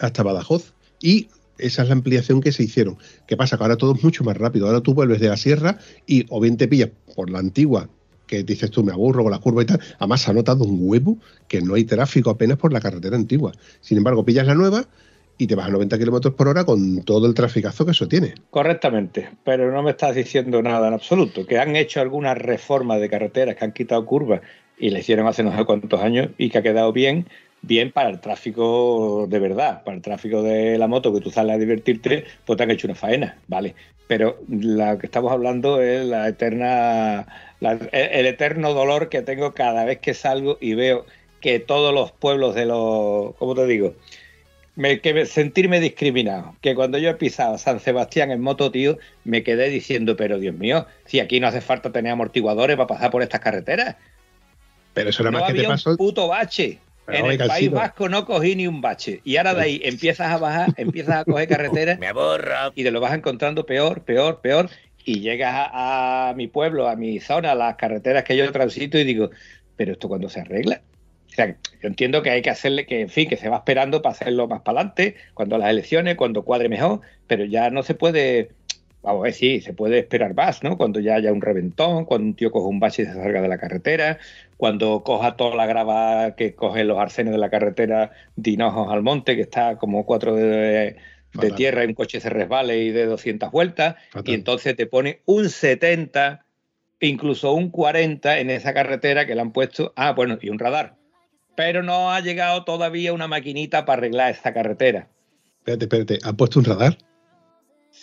hasta Badajoz. Y esa es la ampliación que se hicieron. ¿Qué pasa? Que ahora todo es mucho más rápido. Ahora tú vuelves de la sierra y o bien te pillas por la antigua, que dices tú me aburro con la curva y tal. Además, ha notado un huevo que no hay tráfico apenas por la carretera antigua. Sin embargo, pillas la nueva y te vas a 90 kilómetros por hora con todo el traficazo que eso tiene. Correctamente, pero no me estás diciendo nada en absoluto. Que han hecho algunas reformas de carreteras que han quitado curvas y le hicieron hace no sé cuántos años y que ha quedado bien, bien para el tráfico de verdad, para el tráfico de la moto que tú sales a divertirte, pues te han hecho una faena, vale. Pero la que estamos hablando es la eterna, la- el eterno dolor que tengo cada vez que salgo y veo que todos los pueblos de los, ¿cómo te digo? Me, que me- sentirme discriminado. Que cuando yo he pisado San Sebastián en moto, tío, me quedé diciendo, pero Dios mío, si aquí no hace falta tener amortiguadores para pasar por estas carreteras. Pero eso No más que te había pasó. un puto bache. Pero, en el País. Vasco no cogí ni un bache. Y ahora de ahí empiezas a bajar, empiezas a coger carreteras. Me aborra. Y te lo vas encontrando peor, peor, peor. Y llegas a, a mi pueblo, a mi zona, a las carreteras que yo transito y digo, pero esto cuando se arregla. Sea, yo entiendo que hay que hacerle que, en fin, que se va esperando para hacerlo más para adelante, cuando las elecciones, cuando cuadre mejor, pero ya no se puede, vamos a ver, sí, se puede esperar más, ¿no? Cuando ya haya un reventón, cuando un tío coja un bache y se salga de la carretera, cuando coja toda la grava que cogen los arcenes de la carretera de Hinojos al monte, que está como cuatro de, de tierra y un coche se resbale y de 200 vueltas, Fatal. y entonces te pone un 70, incluso un 40 en esa carretera que le han puesto, ah, bueno, y un radar. Pero no ha llegado todavía una maquinita para arreglar esta carretera. Espérate, espérate. ¿Ha puesto un radar?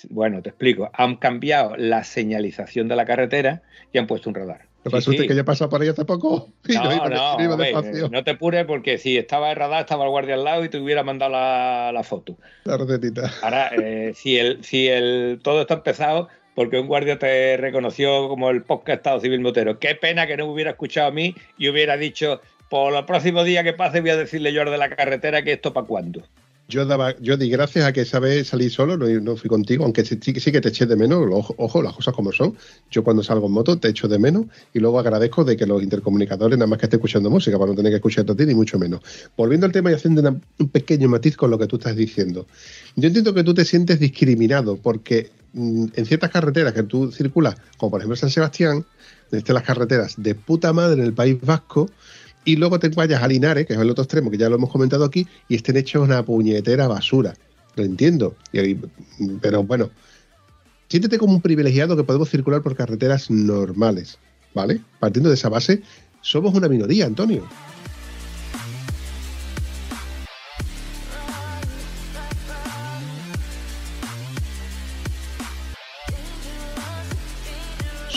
Bueno, te explico. Han cambiado la señalización de la carretera y han puesto un radar. Me pasa Sí, que ya pasa por ahí hace poco. y No, iba- no, iba hombre, despacio. no te pures porque si estaba el radar estaba el guardia al lado y te hubiera mandado la, la foto. La recetita. Ahora, eh, si el, si el todo está empezado porque un guardia te reconoció como el podcast Estado Civil Motero. Qué pena que no me hubiera escuchado a mí y hubiera dicho, por el próximo día que pase voy a decirle yo al de la carretera que esto para cuándo. Yo daba, yo di gracias a que esa vez salí solo, no, fui contigo, aunque sí, que te eché de menos, ojo, ojo, las cosas como son. Yo cuando salgo en moto te echo de menos y luego agradezco de que los intercomunicadores nada más que esté escuchando música para no tener que escucharte a ti ni mucho menos. Volviendo al tema y haciendo un pequeño matiz con lo que tú estás diciendo. Yo entiendo que tú te sientes discriminado porque mm, en ciertas carreteras que tú circulas, como por ejemplo San Sebastián, están las carreteras de puta madre en el País Vasco, y luego te vayas a Linares, que es el otro extremo que ya lo hemos comentado aquí, y estén hechos una puñetera basura. Lo entiendo. Pero bueno, siéntete como un privilegiado que podemos circular por carreteras normales, ¿vale? Partiendo de esa base, somos una minoría, Antonio.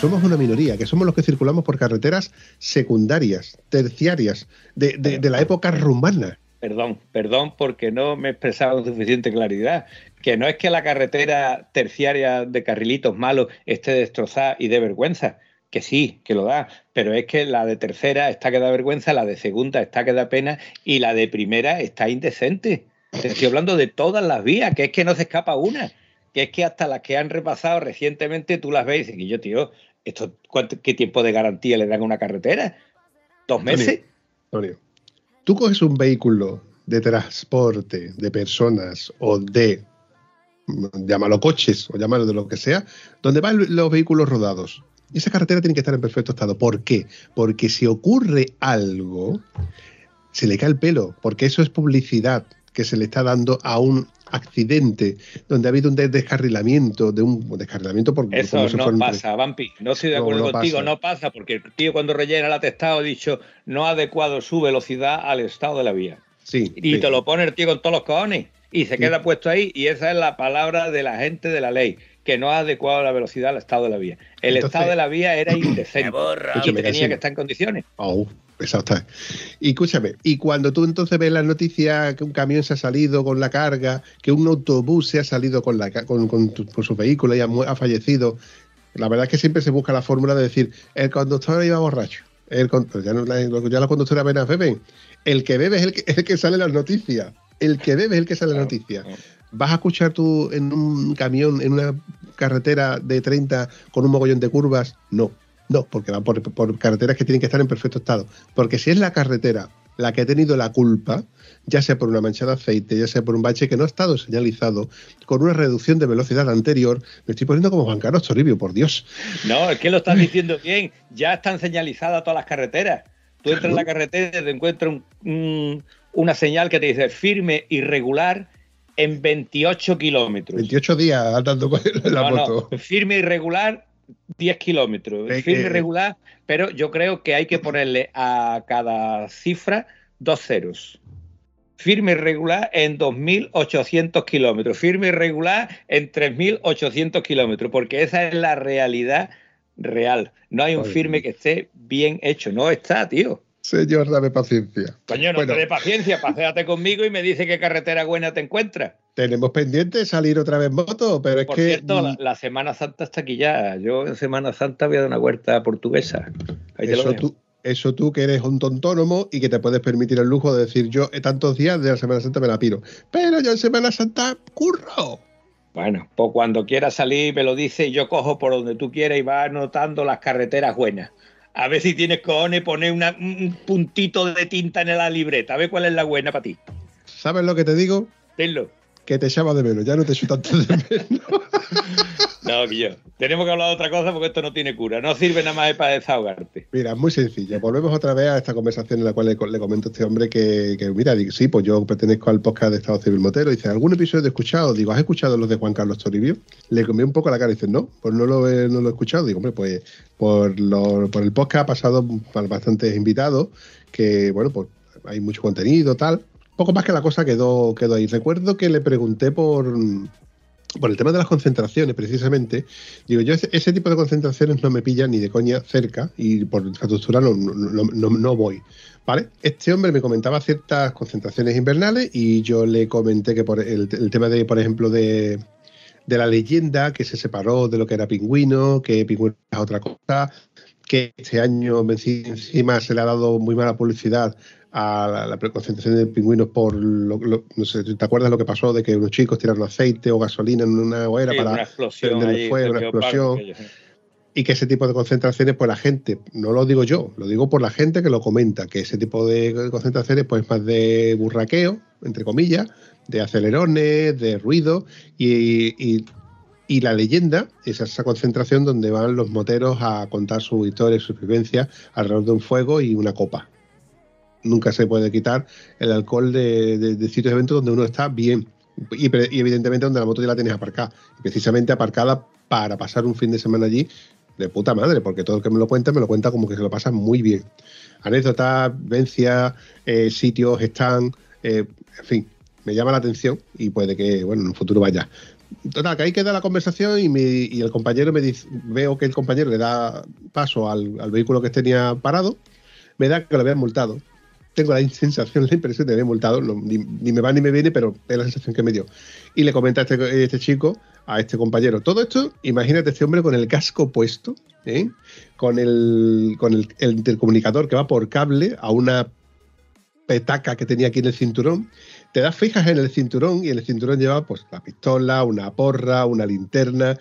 Somos una minoría, que somos los que circulamos por carreteras secundarias, terciarias, de, la época rumana. Perdón, perdón porque no me he expresado con suficiente claridad. Que no es que la carretera terciaria de carrilitos malos esté destrozada y de vergüenza, que sí, que lo da, pero es que la de tercera está que da vergüenza, la de segunda está que da pena y la de primera está indecente. Te estoy hablando de todas las vías, que es que no se escapa una, que es que hasta las que han repasado recientemente tú las ves y yo, tío, esto, ¿cuánto- ¿qué tiempo de garantía le dan a una carretera? ¿Dos meses? Antonio, tú coges un vehículo de transporte de personas o de, mm, llámalo coches o llámalo de lo que sea, donde van los vehículos rodados. Y esa carretera tiene que estar en perfecto estado. ¿Por qué? Porque si ocurre algo, se le cae el pelo, porque eso es publicidad que se le está dando a un accidente donde ha habido un des- descarrilamiento, de un descarrilamiento por Eso no fueron- pasa, Vampi. No estoy de No, acuerdo no contigo, pasa. no pasa, porque el tío cuando rellena el atestado ha dicho no ha adecuado su velocidad al estado de la vía. Sí, Y sí. te lo pone el tío con todos los cojones y se Sí. queda puesto ahí y esa es la palabra de la gente de la ley, que no ha adecuado la velocidad al estado de la vía. El Entonces- estado de la vía era indecente y tenía que estar en condiciones. Oh, exacto. Y escúchame, y cuando tú entonces ves las noticias que un camión se ha salido con la carga, que un autobús se ha salido con, la, con, con tu- con su vehículo y ha, fallecido, la verdad es que siempre se busca la fórmula de decir, el conductor iba borracho. El, pero ya, no, la- ya los conductores apenas beben. El que bebe es el que, es el que sale en las noticias. El que bebe es el que sale en las noticias. ¿Vas a escuchar tú en un camión, en una carretera de 30 con un mogollón de curvas? No, no, porque van por, por carreteras que tienen que estar en perfecto estado. Porque si es la carretera la que ha tenido la culpa, ya sea por una mancha de aceite, ya sea por un bache que no ha estado señalizado, con una reducción de velocidad anterior, me estoy poniendo como Juan Carlos Toribio, por Dios. No, es que lo estás diciendo bien. Ya están señalizadas todas las carreteras. Tú entras en la carretera y te encuentras un- un- una señal que te dice firme y regular en 28 kilómetros. 28 días andando con la No, no, moto. firme y regular 10 kilómetros. Firme y regular, pero yo creo que hay que ponerle a cada cifra dos ceros. Firme y regular en 2.800 kilómetros. Firme y regular en 3.800 kilómetros, porque esa es la realidad real. No hay un firme que esté bien hecho. No está, tío. Señor, dame paciencia. Coño, no Bueno. te dé paciencia, paséate conmigo y me dice qué carretera buena te encuentras. Tenemos pendiente salir otra vez en moto, pero es Por que. cierto, la, la Semana Santa está aquí ya. Yo en Semana Santa voy a dar una huerta portuguesa. Ahí te lo Eso tú, eso tú que eres un tontónomo y que te puedes permitir el lujo de decir yo eh, tantos días de la Semana Santa me la piro. Pero yo en Semana Santa curro. Bueno, pues cuando quieras salir me lo dice y yo cojo por donde tú quieras y vas anotando las carreteras buenas. A ver si tienes cojones, poner una- un puntito de tinta en la libreta. A ver cuál es la buena para ti. ¿Sabes lo que te digo? Tenlo. Que te echaba de menos, ya no te echo tanto de menos. Tenemos que hablar de otra cosa porque esto no tiene cura. No sirve nada más para desahogarte. Mira, es muy sencillo. Volvemos otra vez a esta conversación en la cual le, comento a este hombre que, mira, sí, pues yo pertenezco al podcast de Estado Civil Motero. Dice, ¿algún episodio he escuchado? Digo, ¿has escuchado los de Juan Carlos Toribio? Le comí un poco la cara y dice, no, pues no lo he, no lo he escuchado. Digo, hombre, pues por, lo- por el podcast ha pasado bastantes invitados que, bueno, pues hay mucho contenido, tal. Poco más que la cosa quedó, quedó ahí. Recuerdo que le pregunté por por el tema de las concentraciones, precisamente, digo, yo ese, ese tipo de concentraciones no me pillan ni de coña cerca y por infraestructura no, no, no, no voy. ¿Vale? Este hombre me comentaba ciertas concentraciones invernales y yo le comenté que por el, el tema de, por ejemplo, de, de la leyenda que se separó de lo que era pingüino, que pingüino es otra cosa, que este año encima se le ha dado muy mala publicidad a la, la concentración de pingüinos por lo, lo- no sé, ¿te acuerdas lo que pasó de que unos chicos tiraron aceite o gasolina en una hoguera Sí, para una explosión el fuego, una explosión? y que ese tipo de concentraciones, pues la gente, no lo digo yo, lo digo por la gente que lo comenta, que ese tipo de concentraciones, pues más de burraqueo, entre comillas, de acelerones, de ruido, y, y- y la leyenda es esa concentración donde van los moteros a contar su historia y su vivencia alrededor de un fuego y una copa. Nunca se puede quitar el alcohol de, sitios de eventos donde uno está bien. Y, evidentemente donde la moto ya la tienes aparcada. Precisamente aparcada para pasar un fin de semana allí de puta madre, porque todo el que me lo cuenta me lo cuenta como que se lo pasa muy bien. Anécdotas, vivencias, eh, sitios, están, eh, en fin, me llama la atención y puede que, bueno, en un futuro vaya. Total, que ahí queda la conversación y, mi- y el compañero me dice, veo que el compañero le da paso al, al vehículo que tenía parado, me da que lo habían multado. Tengo la sensación, la impresión de habían multado, ni, me va ni me viene, pero es la sensación que me dio. Y le comenta a este, este chico, a este compañero, todo esto, imagínate este hombre con el casco puesto, ¿eh? con, el, con el intercomunicador que va por cable a una petaca que tenía aquí en el cinturón. Te das fijas en el cinturón y en el cinturón lleva pues la pistola, una porra, una linterna.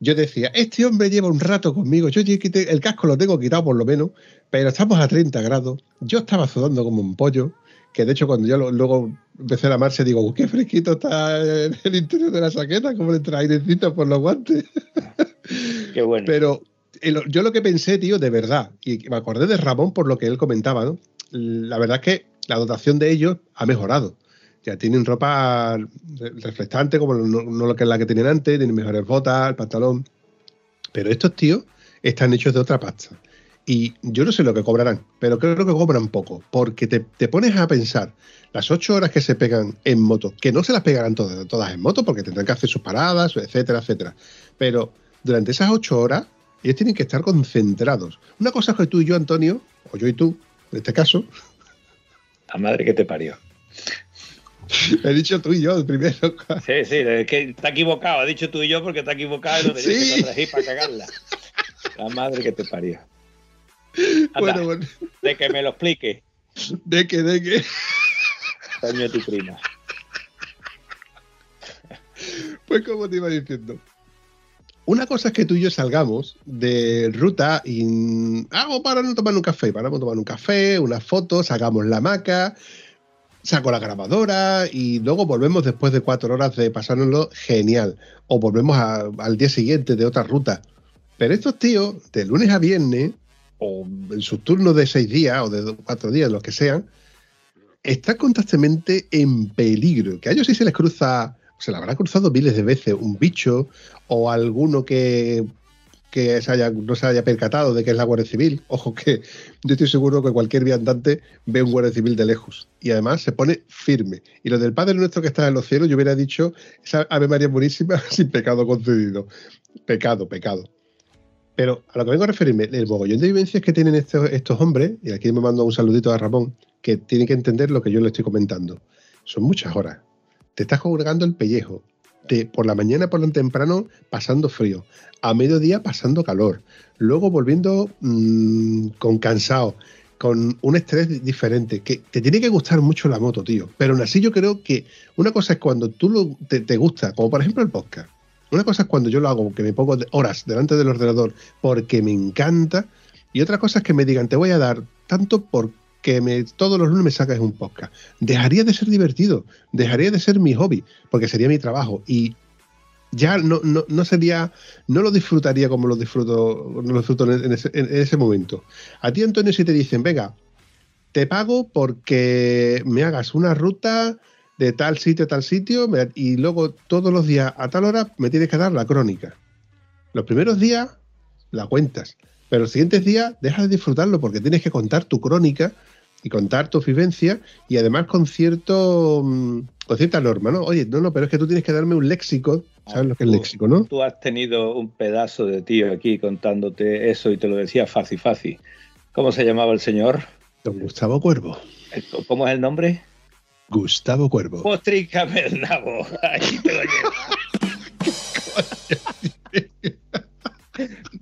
Yo decía, este hombre lleva un rato conmigo, yo el casco lo tengo quitado por lo menos, pero estamos a 30 grados, yo estaba sudando como un pollo, que de hecho cuando yo lo- luego empecé la marcha digo, qué fresquito está en el interior de la saqueta, como le entra airecito por los guantes. Qué bueno. Pero el- yo lo que pensé, tío, de verdad, y me acordé de Ramón por lo que él comentaba, ¿no? La verdad es que la dotación de ellos ha mejorado. Ya tienen ropa re- reflectante, como no, no lo que es la que tenían antes, tienen mejores botas, el pantalón. Pero estos tíos están hechos de otra pasta. Y yo no sé lo que cobrarán, pero creo que cobran poco, porque te, te pones a pensar las ocho horas que se pegan en moto, que no se las pegarán todas, todas en moto, porque tendrán que hacer sus paradas, etcétera, etcétera. Pero durante esas ocho horas, ellos tienen que estar concentrados. Una cosa es que tú y yo, Antonio, o yo y tú, en este caso, La madre que te parió. He dicho tú y yo primero. Sí, sí, es que está equivocado. Ha dicho tú y yo porque está equivocado y no tenías Sí. que para cagarla. La madre que te parió. Anda, Bueno, bueno, De que me lo explique, de que, de que. Toño, tu prima. Pues como te iba diciendo. Una cosa es que tú y yo salgamos de ruta y hago para no tomar un café, paramos a tomar un café, unas fotos, sacamos la hamaca, saco la grabadora y luego volvemos después de cuatro horas de pasárnoslo genial. O volvemos al día siguiente de otra ruta. Pero estos tíos, de lunes a viernes, o en sus turnos de seis días o de cuatro días, los que sean, están constantemente en peligro. Que a ellos sí se les cruza, se le habrá cruzado miles de veces un bicho o alguno que, que no se haya percatado de que es la Guardia Civil. Ojo que yo estoy seguro que cualquier viandante ve un Guardia Civil de lejos y además se pone firme. Y lo del Padre Nuestro que está en los cielos, yo hubiera dicho, esa Ave María buenísima sin pecado concedido. Pecado, pecado. Pero a lo que vengo a referirme, el mogollón de vivencias que tienen estos, estos hombres, y aquí me mando un saludito a Ramón, que tiene que entender lo que yo le estoy comentando. Son muchas horas. Te estás colgando el pellejo. Por la mañana, por lo temprano, pasando frío. A mediodía, pasando calor. Luego volviendo mm, con cansado, con un estrés diferente. Que te tiene que gustar mucho la moto, tío. Pero aún así, yo creo que una cosa es cuando tú te, te gusta, como por ejemplo el podcast. Una cosa es cuando yo lo hago, que me pongo horas delante del ordenador porque me encanta. Y otra cosa es que me digan, te voy a dar tanto porque me, todos los lunes me sacas un podcast. Dejaría de ser divertido, dejaría de ser mi hobby, porque sería mi trabajo. Y ya no, no, no sería, no lo disfrutaría como lo disfruto, lo disfruto en ese, en ese momento. A ti, Antonio, si te dicen, venga, te pago porque me hagas una ruta de tal sitio a tal sitio y luego todos los días a tal hora me tienes que dar la crónica. Los primeros días la cuentas, pero los siguientes días dejas de disfrutarlo porque tienes que contar tu crónica y contar tu vivencia y además con cierto mm, con cierta norma, ¿no? Oye, no, no, pero es que tú tienes que darme un léxico, ¿sabes lo que es Tú- léxico, no? Tú has tenido un pedazo de tío aquí contándote eso y te lo decía fácil, fácil. ¿Cómo se llamaba el señor? Don Gustavo Cuervo. ¿Cómo es el nombre? Gustavo Cuervo. Tríncame el nabo. Ahí te lo llevas.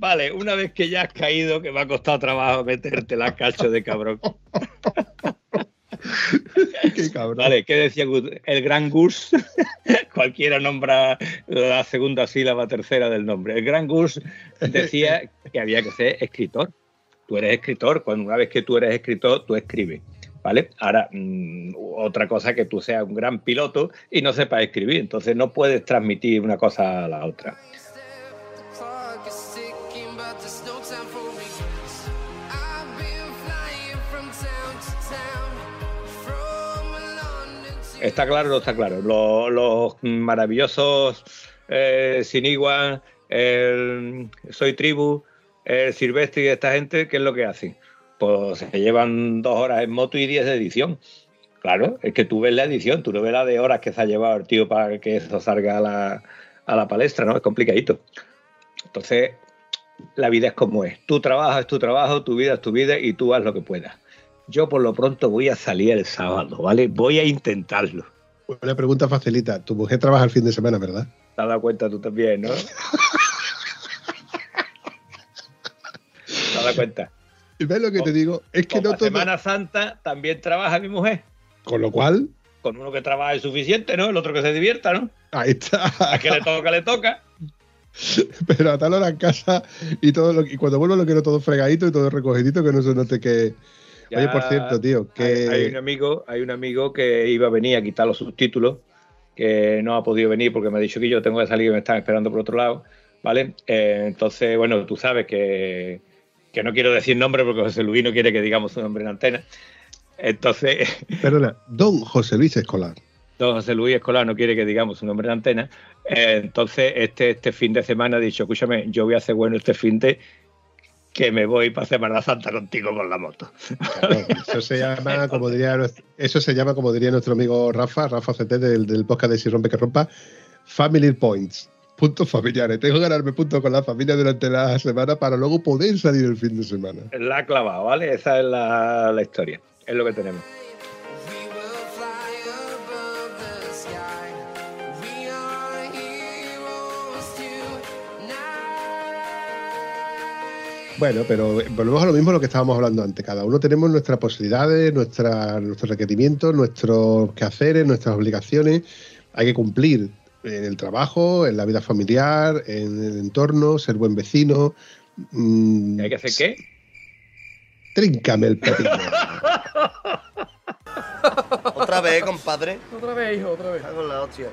Vale, una vez que ya has caído, que me ha costado trabajo meterte la cacho de cabrón. Qué cabrón. Vale, ¿qué decía Gus? El gran Gus? Cualquiera nombra la segunda sílaba tercera del nombre. El gran Gus decía que había que ser escritor. Tú eres escritor, cuando una vez que tú eres escritor, tú escribes. ¿Vale? Ahora, mm, otra cosa que tú seas un gran piloto y no sepas escribir. Entonces no puedes transmitir una cosa a la otra. Está claro no está claro. Los, los maravillosos eh, Sinigua, Soy Tribu, el Silvestre y esta gente, ¿qué es lo que hacen? Pues se llevan dos horas en moto y diez de edición. Claro, es que tú ves la edición, tú no ves la de horas que se ha llevado el tío para que eso salga a la, a la palestra, ¿no? Es complicadito. Entonces, la vida es como es. Tu trabajo es tu trabajo, tu vida es tu vida y tú haz lo que puedas. Yo por lo pronto voy a salir el sábado, ¿vale? Voy a intentarlo. Una pregunta facilita. Tu mujer trabaja el fin de semana, ¿verdad? Te has dado cuenta tú también, ¿no? Te has dado cuenta. ¿Y ves lo que te digo? Es que no a todo... Semana Santa también trabaja mi mujer. Con lo cual, Con uno que trabaja es suficiente, ¿no? El otro que se divierta, ¿no? ahí está. A que le toca, le toca. Pero a tal hora en casa y todo lo, y cuando vuelvo lo quiero todo fregadito y todo recogidito, que no se note que... Ya Oye, por cierto, tío, que... Hay, hay un amigo, hay un amigo que iba a venir a quitar los subtítulos, que no ha podido venir porque me ha dicho que yo tengo que salir y me están esperando por otro lado, ¿vale? Eh, entonces, bueno, tú sabes que, que no quiero decir nombre porque José Luis no quiere que digamos su nombre en antena. Entonces, Perdona, don José Luis Escolar. don José Luis Escolar no quiere que digamos su nombre en antena. Eh, entonces, este, este fin de semana ha dicho, escúchame, yo voy a hacer bueno este fin de que me voy para Semana Santa contigo con la moto. Claro, eso se llama, como diría, nuestro- eso se llama, como diría nuestro amigo Rafa, Rafa CT del, del podcast de Si Rompe que Rompa, Family Points. Puntos familiares. Tengo que ganarme puntos con la familia durante la semana para luego poder salir el fin de semana. La ha clavado, ¿vale? Esa es la, la historia. Es lo que tenemos. Bueno, pero volvemos a lo mismo lo que estábamos hablando antes. Cada uno tenemos nuestras posibilidades, nuestra, nuestros requerimientos, nuestros quehaceres, nuestras obligaciones. Hay que cumplir en el trabajo, en la vida familiar, en el entorno, ser buen vecino. Mm, ¿Hay que hacer qué? Tríncame el pepino. Otra vez, compadre. Otra vez, hijo, otra vez. Hago la hostia.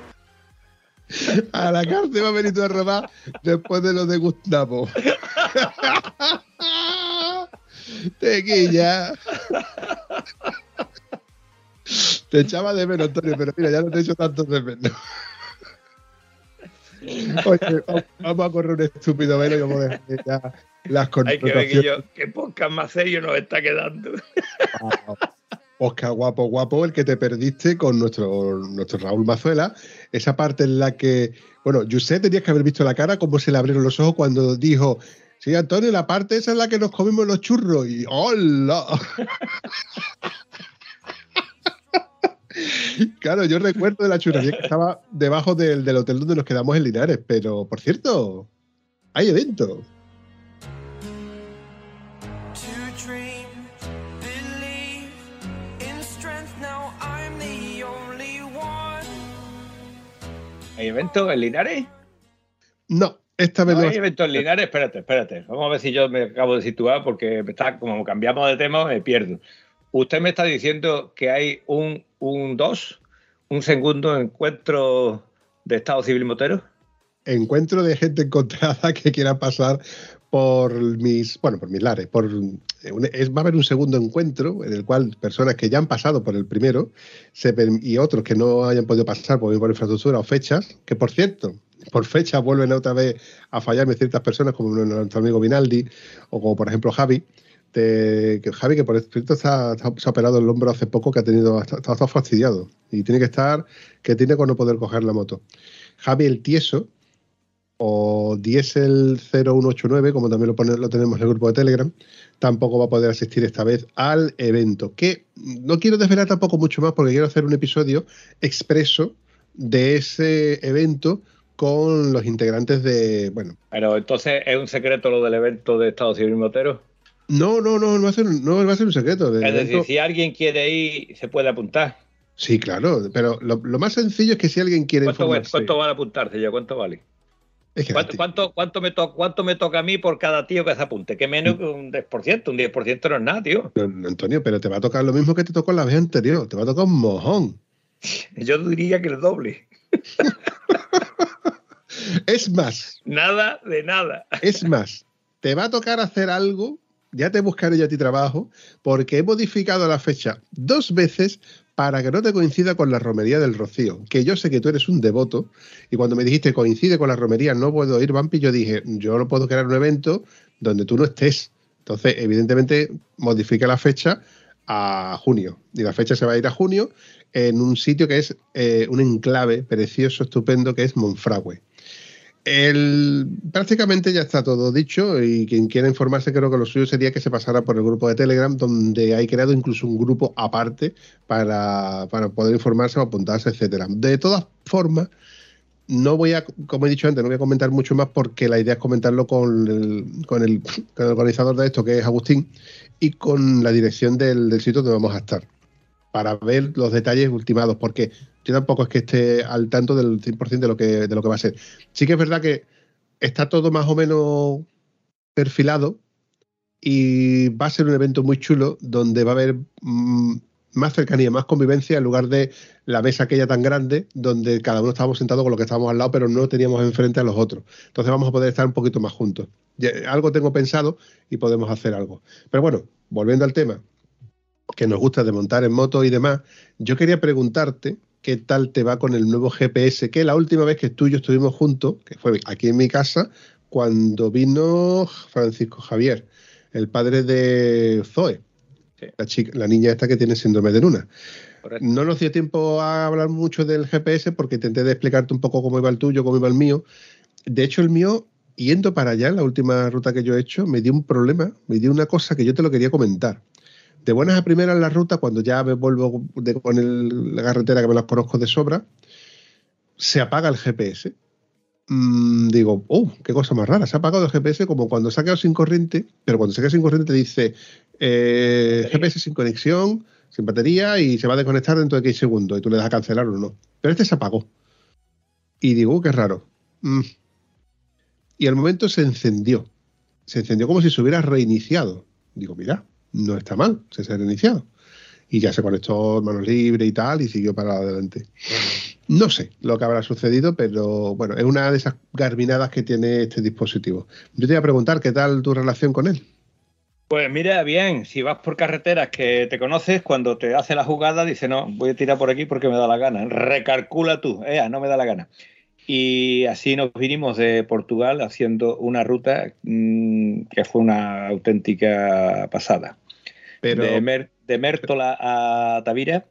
A la cárcel va a venir a robar después de lo de Gustavo. Tequilla. Te echaba de menos, Antonio, pero mira, ya no te echo tanto de menos. Oye, vamos- a correr un estúpido velo y vamos a dejar ya las Hay que ver que yo, qué podcast más serio nos está quedando. Oscar guapo, guapo, el que te perdiste con nuestro, nuestro Raúl Mazuela. Esa parte en la que, bueno, José tenías que haber visto la cara, cómo se le abrieron los ojos cuando dijo, sí, Antonio, la parte esa es la que nos comimos los churros. Y ¡hola! claro, yo recuerdo de la churrería que estaba debajo del, del hotel donde nos quedamos en Linares, pero, por cierto, hay evento. ¿Hay evento en Linares? No, esta vez No no. hay evento en Linares, espérate, espérate. Vamos a ver si yo me acabo de situar porque está, como cambiamos de tema me pierdo. Usted me está diciendo que hay un, un dos, un segundo encuentro de Estado Civil Motero. encuentro de gente encontrada que quiera pasar por mis, bueno, por mis lares. Por, un- es, va a haber un segundo encuentro en el cual personas que ya han pasado por el primero se, y otros que no hayan podido pasar por, por infraestructura o fechas, que por cierto, por fechas vuelven otra vez a fallarme ciertas personas como nuestro amigo Vinaldi o como por ejemplo Javi, te- que Javi, que por cierto está- está- se ha operado el hombro hace poco, que ha tenido, está, está fastidiado y tiene que estar, que tiene con no poder coger la moto. Javi el Tieso, o Diesel 0189, como también lo, pone- lo tenemos en el grupo de Telegram, tampoco va a poder asistir esta vez al evento. Que no quiero desvelar tampoco mucho más porque quiero hacer un episodio expreso de ese evento con los integrantes de, bueno, Pero entonces es un secreto lo del evento de Estado Civil Motero. no, no, no, no va a ser, un- no va a ser un secreto. Es decir, evento- si alguien quiere ir, se puede apuntar. Sí, claro, pero lo, lo más sencillo es que si alguien quiere ¿Cuánto, informarse, cuánto vale apuntarse yo? ¿Cuánto vale? Es que ¿Cuánto, cuánto, cuánto me to- ¿Cuánto me toca a mí por cada tío que se apunte? Que menos que un 10%. Un 10% no es nada, tío. No, Antonio, pero te va a tocar lo mismo que te tocó la vez anterior, te va a tocar un mojón. Yo diría que el doble. Es más, Nada de nada. es más, te va a tocar hacer algo, ya te buscaré yo a ti trabajo, porque he modificado la fecha dos veces para que no te coincida con la romería del Rocío, que yo sé que tú eres un devoto, y cuando me dijiste coincide con la romería, no puedo ir, Vampi, yo dije, yo no puedo crear un evento donde tú no estés. Entonces, evidentemente, modifica la fecha a junio, y la fecha se va a ir a junio en un sitio que es eh, un enclave precioso, estupendo, que es Monfragüe. El, prácticamente ya está todo dicho y quien quiera informarse creo que lo suyo sería que se pasara por el grupo de Telegram donde hay creado incluso un grupo aparte para, para poder informarse o apuntarse, etcétera. De todas formas, no voy a, como he dicho antes, no voy a comentar mucho más porque la idea es comentarlo con el, con el, con el organizador de esto, que es Agustín, y con la dirección del, del sitio donde vamos a estar, para ver los detalles ultimados, porque yo tampoco es que esté al tanto del 100% de lo que, de lo que va a ser. Sí que es verdad que está todo más o menos perfilado y va a ser un evento muy chulo donde va a haber mm, más cercanía, más convivencia en lugar de la mesa aquella tan grande donde cada uno estábamos sentados con lo que estábamos al lado pero no teníamos enfrente a los otros. Entonces vamos a poder estar un poquito más juntos. Algo tengo pensado y podemos hacer algo. Pero bueno, volviendo al tema que nos gusta de montar en moto y demás, yo quería preguntarte qué tal te va con el nuevo GPS, que la última vez que tú y yo estuvimos juntos, que fue aquí en mi casa, cuando vino Francisco Javier, el padre de Zoe, Sí. la, chica, la niña esta que tiene síndrome de Luna. Correcto. No nos dio tiempo a hablar mucho del GPS porque intenté de explicarte un poco cómo iba el tuyo, cómo iba el mío. De hecho, el mío, yendo para allá, la última ruta que yo he hecho, me dio un problema, me dio una cosa que yo te lo quería comentar. De buenas a primeras la ruta, cuando ya me vuelvo de- con el- la carretera que me las conozco de sobra, se apaga el GPS. Mm, digo, oh, qué cosa más rara, se ha apagado el GPS como cuando se ha quedado sin corriente, pero cuando se queda sin corriente te dice eh, GPS sin conexión, sin batería y se va a desconectar dentro de 15 segundos y tú le das a cancelar o no. Pero este se apagó. Y digo, "Uh, qué raro. Mm. Y al momento se encendió. Se encendió como si se hubiera reiniciado. Digo, mira, no está mal, se ha reiniciado. Y ya se conectó manos libres y tal y siguió para adelante. No sé lo que habrá sucedido, pero bueno, es una de esas garbinadas que tiene este dispositivo. Yo te iba a preguntar qué tal tu relación con él. Pues mira, bien, si vas por carreteras que te conoces, cuando te hace la jugada, dice, no, voy a tirar por aquí porque me da la gana. Recalcula tú, eh, no me da la gana. Y así nos vinimos de Portugal haciendo una ruta mmm, que fue una auténtica pasada. Pero de, Mer de, Mértola a Tavira,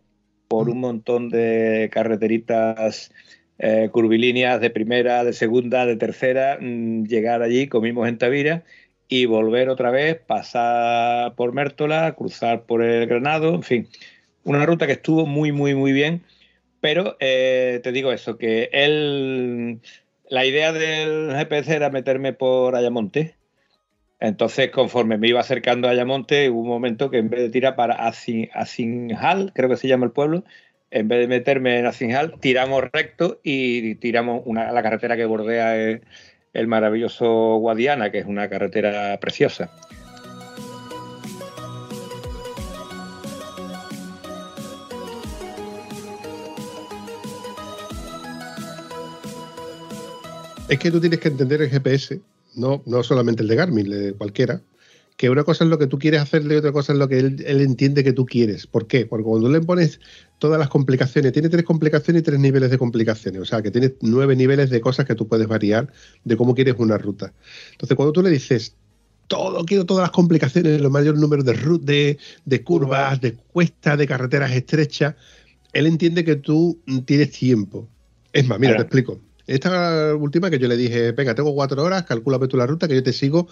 por un montón de carreteritas eh, curvilíneas de primera, de segunda, de tercera, mmm, llegar allí, comimos en Tavira y volver otra vez, pasar por Mértola, cruzar por el Granado, en fin, una ruta que estuvo muy, muy, muy bien, pero eh, te digo eso, que él, la idea del GPS era meterme por Ayamonte, entonces conforme me iba acercando a Ayamonte, hubo un momento que en vez de tirar para Asin, Asinjal, creo que se llama el pueblo, en vez de meterme en Asinjal, tiramos recto y tiramos una, la carretera que bordea... El maravilloso Guadiana, que es una carretera preciosa. Es que tú tienes que entender el GPS, no, no solamente el de Garmin, el de cualquiera, que una cosa es lo que tú quieres hacerle y otra cosa es lo que él, él, entiende que tú quieres. ¿Por qué? Porque cuando tú le pones todas las complicaciones, tiene tres complicaciones y tres niveles de complicaciones, o sea, que tiene nueve niveles de cosas que tú puedes variar de cómo quieres una ruta. Entonces, cuando tú le dices todo, quiero todas las complicaciones, los mayores números de, de, de curvas, de cuestas, de carreteras estrechas. Él entiende que tú tienes tiempo. Es más, mira, te explico. Esta última que yo le dije, venga, tengo cuatro horas, calcúlame tú la ruta, que yo te sigo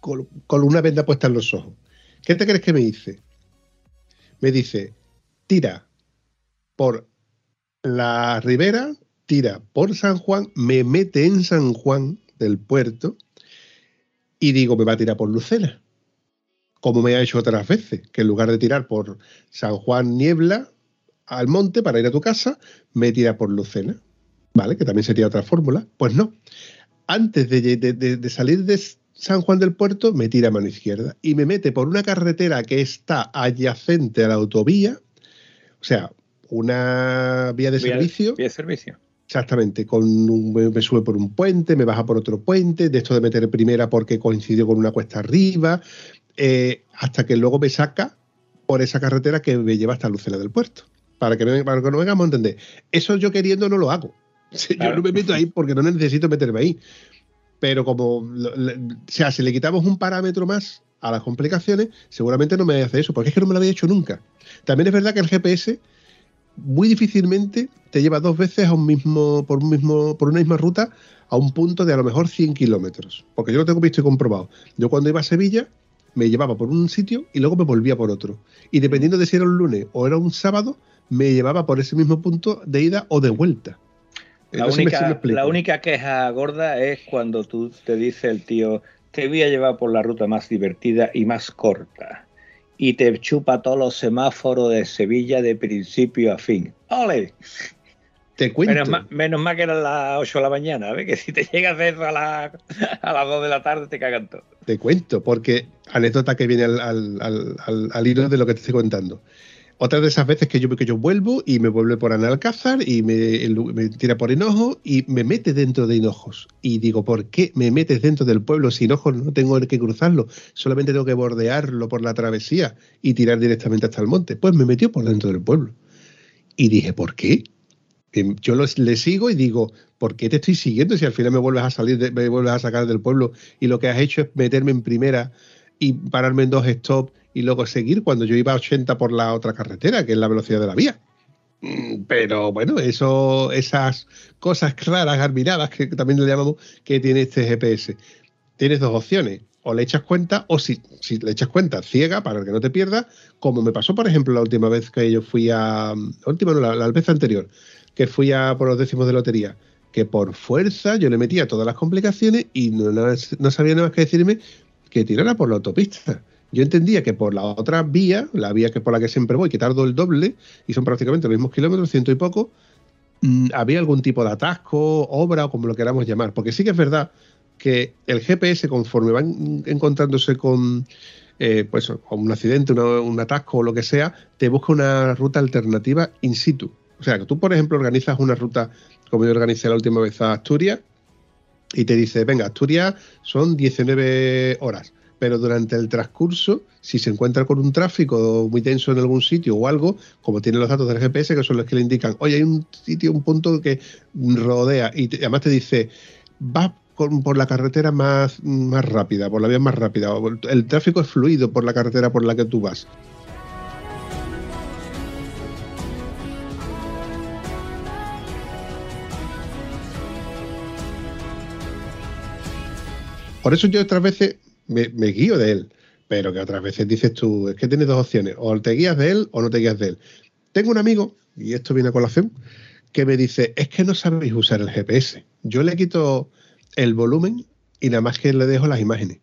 con, con una venda puesta en los ojos. ¿Qué te crees que me dice? Me dice, tira por la ribera, tira por San Juan, me mete en San Juan del puerto y digo, me va a tirar por Lucena. Como me ha hecho otras veces, que en lugar de tirar por San Juan Niebla al monte para ir a tu casa, me tira por Lucena. ¿Vale? Que también sería otra fórmula. Pues no. Antes de, de- de- de salir de San Juan del Puerto, me tira a mano izquierda y me mete por una carretera que está adyacente a la autovía, o sea, una vía de Vía- servicio. vía de servicio. Exactamente, con un- me me sube por un puente, me baja por otro puente, de esto de meter primera porque coincidió con una cuesta arriba, eh, hasta que luego me saca por esa carretera que me lleva hasta Lucena del Puerto. Para que, no- para que no vengamos a entender. Eso yo queriendo no lo hago. Yo Claro. no me meto ahí porque no necesito meterme ahí. Pero como, o sea, si le quitamos un parámetro más a las complicaciones, seguramente no me hace eso, porque es que no me lo había hecho nunca. También es verdad que el GPS muy difícilmente te lleva dos veces a un mismo, por un mismo, por una misma ruta a un punto de a lo mejor 100 kilómetros. Porque yo lo tengo visto y comprobado. Yo cuando iba a Sevilla me llevaba por un sitio y luego me volvía por otro. Y dependiendo de si era un lunes o era un sábado, me llevaba por ese mismo punto de ida o de vuelta. Eh, La no si única, explico. la única queja gorda es cuando tú te dice el tío, te voy a llevar por la ruta más divertida y más corta. Y te chupa todos los semáforos de Sevilla de principio a fin. ¡Ole! Te cuento. Menos menos mal que eran las 8 de la mañana, ¿ves? Que si te llegas a eso a, la- a las 2 de la tarde te cagan todo. Te cuento, porque anécdota que viene al, al- al- al- al hilo de lo que te estoy contando. Otra de esas veces que yo, que yo vuelvo y me vuelve por Analcázar y me, tira por Hinojo y me mete dentro de Hinojos. Y digo, ¿por qué me metes dentro del pueblo si Hinojos no tengo que cruzarlo? Solamente tengo que bordearlo por la travesía y tirar directamente hasta el monte. Pues me metió por dentro del pueblo. Y dije, ¿por qué? Yo los- le sigo y digo, ¿por qué te estoy siguiendo si al final me vuelves a salir, de- me vuelves a sacar del pueblo y lo que has hecho es meterme en primera y pararme en dos stops y luego seguir cuando yo iba a 80 por la otra carretera, que es la velocidad de la vía? Mm, Pero bueno, eso, esas cosas raras, admiradas, que también le llamamos, que tiene este GPS. Tienes dos opciones. O le echas cuenta, o si, si le echas cuenta ciega para que no te pierdas, como me pasó, por ejemplo, la última vez que yo fui a. La última, no, la, la vez anterior, que fui a por los décimos de lotería, que por fuerza yo le metía todas las complicaciones y no- no sabía nada más que decirme que tirara por la autopista. Yo entendía que por la otra vía, la vía que por la que siempre voy, que tardo el doble, y son prácticamente los mismos kilómetros, ciento y poco, mm, había algún tipo de atasco, obra o como lo queramos llamar. Porque sí que es verdad que el GPS, conforme van encontrándose con eh, pues, un accidente, un atasco o lo que sea, te busca una ruta alternativa in situ. O sea, que tú, por ejemplo, organizas una ruta, como yo organicé la última vez a Asturias, y te dice, venga, Asturias son 19 horas, pero durante el transcurso, si se encuentra con un tráfico muy denso en algún sitio o algo, como tiene los datos del GPS, que son los que le indican, oye, hay un sitio, un punto que rodea, y te- además te dice, va con- por la carretera más, más rápida, por la vía más rápida, el tráfico es fluido por la carretera por la que tú vas. Por eso yo otras veces me, me guío de él, pero que otras veces dices tú, es que tienes dos opciones, o te guías de él o no te guías de él. Tengo un amigo, y esto viene a colación, que me dice, es que no sabéis usar el GPS. Yo le quito el volumen y nada más que le dejo las imágenes.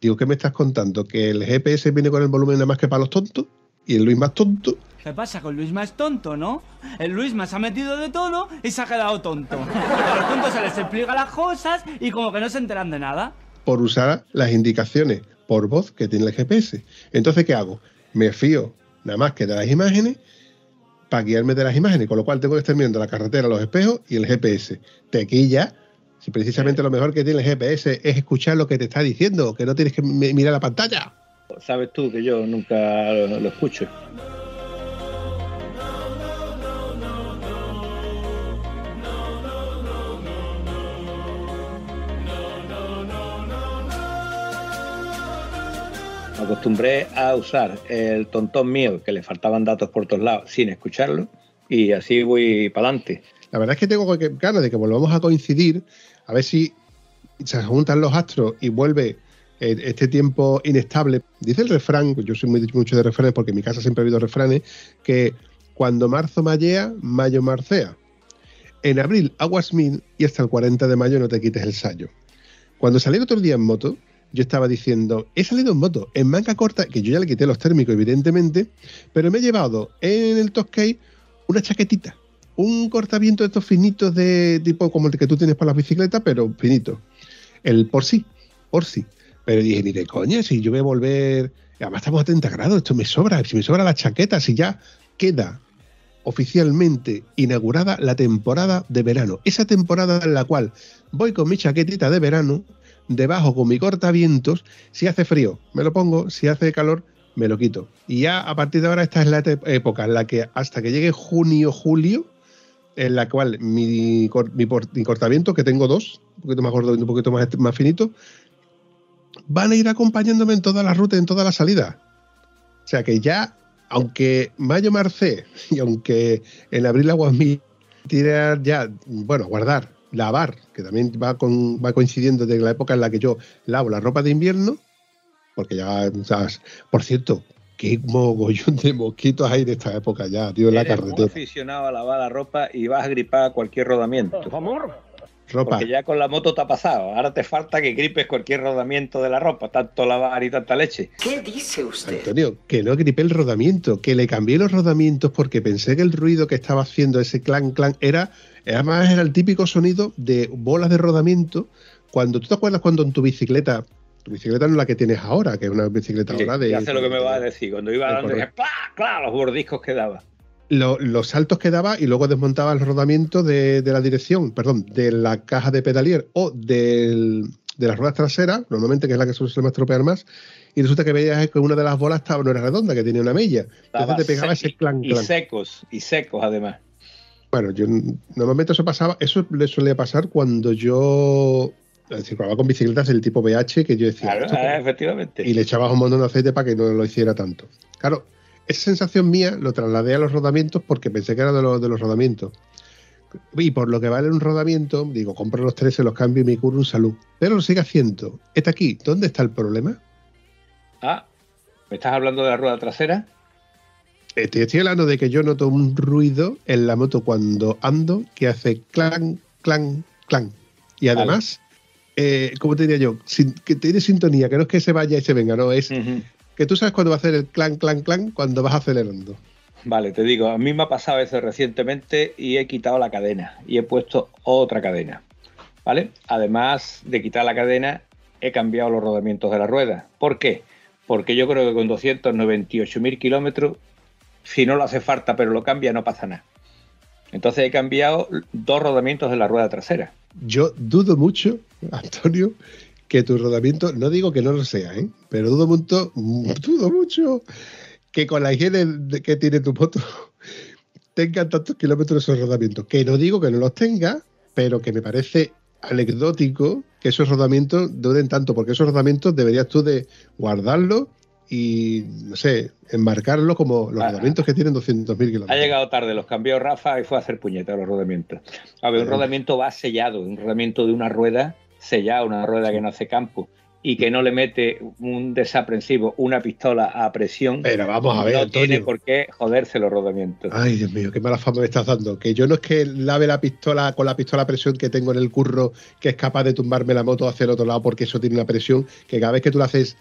Digo, ¿qué me estás contando? ¿Que el GPS viene con el volumen nada más que para los tontos? ¿Y el Luis más tonto? ¿Qué pasa con Luis más tonto, no? El Luis más ha metido de tono y se ha quedado tonto. A los tontos se les explica las cosas y como que no se enteran de nada. Por usar las indicaciones por voz que tiene el GPS. Entonces, ¿qué hago? Me fío nada más que de las imágenes para guiarme de las imágenes, con lo cual tengo que estar mirando la carretera, los espejos y el GPS. Tequilla, si precisamente lo mejor que tiene el GPS es escuchar lo que te está diciendo, que no tienes que mi- mirar la pantalla. Sabes tú que yo nunca lo, lo escucho. Acostumbré a usar el tontón mío, que le faltaban datos por todos lados, sin escucharlo, y así voy para adelante. La verdad es que tengo ganas de que volvamos a coincidir, a ver si se juntan los astros y vuelve eh, este tiempo inestable. Dice el refrán, yo soy muy mucho de refranes porque en mi casa siempre ha habido refranes, que cuando marzo mallea, mayo marcea. En abril aguas mil y hasta el 40 de mayo no te quites el sayo. Cuando salí el otro día en moto, yo estaba diciendo, he salido en moto, en manga corta, que yo ya le quité los térmicos, evidentemente, pero me he llevado en el Toscay una chaquetita, un cortaviento de estos finitos de tipo como el que tú tienes para la bicicleta, pero finito. El por sí, por sí. Pero dije, ni de coña, si yo voy a volver. Además, estamos a 30 grados, esto me sobra, si me sobra la chaqueta, si ya queda oficialmente inaugurada la temporada de verano. Esa temporada en la cual voy con mi chaquetita de verano, debajo con mi cortavientos, si hace frío, me lo pongo, si hace calor, me lo quito. Y ya a partir de ahora esta es la época en la que hasta que llegue junio, julio, en la cual mi, cor- mi, mi cortaviento, que tengo dos, un poquito más gordo y un poquito más, más finito, van a ir acompañándome en toda la ruta, en toda la salida. O sea que ya, aunque mayo marcé y aunque en abril aguas mil, tirar ya, bueno, guardar, lavar, que también va, con, va coincidiendo de la época en la que yo lavo la ropa de invierno, porque ya, ¿sabes? por cierto, qué mogollón de mosquitos hay en esta época ya, tío, en la Eres carretera. aficionado a lavar la ropa y vas a gripar a cualquier rodamiento. Ropa. Porque ya con la moto te ha pasado. Ahora te falta que gripes cualquier rodamiento de la ropa, tanto lavar y tanta leche. ¿Qué dice usted? Antonio, que no gripé el rodamiento, que le cambié los rodamientos porque pensé que el ruido que estaba haciendo ese clan clan era, además era el típico sonido de bolas de rodamiento. Cuando tú te acuerdas cuando en tu bicicleta, tu bicicleta no es la que tienes ahora, que es una bicicleta Sí, ahora de. ya sé lo que me vas a decir. Cuando iba dije, ¡plá! ¡Claro! Los bordiscos que daba. Lo- los saltos que daba y luego desmontaba el rodamiento de, de la dirección, perdón, de la caja de pedalier o del- de las ruedas traseras, normalmente que es la que suele más estropear más, y resulta que veías que una de las bolas estaba, no era redonda, que tenía una mella. Entonces te pegaba se- ese clan y clan. secos, y secos además. Bueno, yo normalmente eso pasaba, eso le solía pasar cuando yo circulaba con bicicletas del tipo BH, que yo decía, Claro, "Esto ah, como-". efectivamente. y le echabas un montón de aceite para que no lo hiciera tanto. Claro, esa sensación mía lo trasladé a los rodamientos porque pensé que era de los, de los rodamientos. Y por lo que vale un rodamiento, digo, compro los tres, se los cambio y me curo un salud. Pero lo sigue haciendo. Está aquí. ¿Dónde está el problema? Ah, ¿me estás hablando de la rueda trasera? Estoy, estoy hablando de que yo noto un ruido en la moto cuando ando que hace clan, clan, clan. Y además, eh, ¿cómo te diría yo? Sin- que tiene sintonía, que no es que se vaya y se venga, no, es que tú sabes cuándo va a hacer el clan, clan, clan cuando vas acelerando. Vale, te digo, a mí me ha pasado eso recientemente y he quitado la cadena y he puesto otra cadena. ¿Vale? Además de quitar la cadena, he cambiado los rodamientos de la rueda. ¿Por qué? Porque yo creo que con 298.000 kilómetros, si no lo hace falta pero lo cambia, no pasa nada. Entonces he cambiado dos rodamientos de la rueda trasera. Yo dudo mucho, Antonio, que tu rodamiento, no digo que no lo sea, ¿eh? pero dudo mucho, dudo mucho que con la higiene de- que tiene tu moto tengan tantos kilómetros esos rodamientos. Que no digo que no los tenga, pero que me parece anecdótico que esos rodamientos duren tanto, porque esos rodamientos deberías tú de guardarlos y, no sé, enmarcarlos como los Ah. rodamientos que tienen 200.000 kilómetros. Ha llegado tarde, los cambió Rafa y fue a hacer puñetas los rodamientos. A ver, un rodamiento va sellado, un rodamiento de una rueda sellado, una rueda que no hace campo y que no le mete un desaprensivo, una pistola a presión. Pero vamos a ver, no Antonio. tiene por qué joderse los rodamientos. Ay, Dios mío, qué mala fama me estás dando. Que yo no es que lave la pistola con la pistola a presión que tengo en el curro, que es capaz de tumbarme la moto hacia el otro lado porque eso tiene una presión, que cada vez que tú la haces,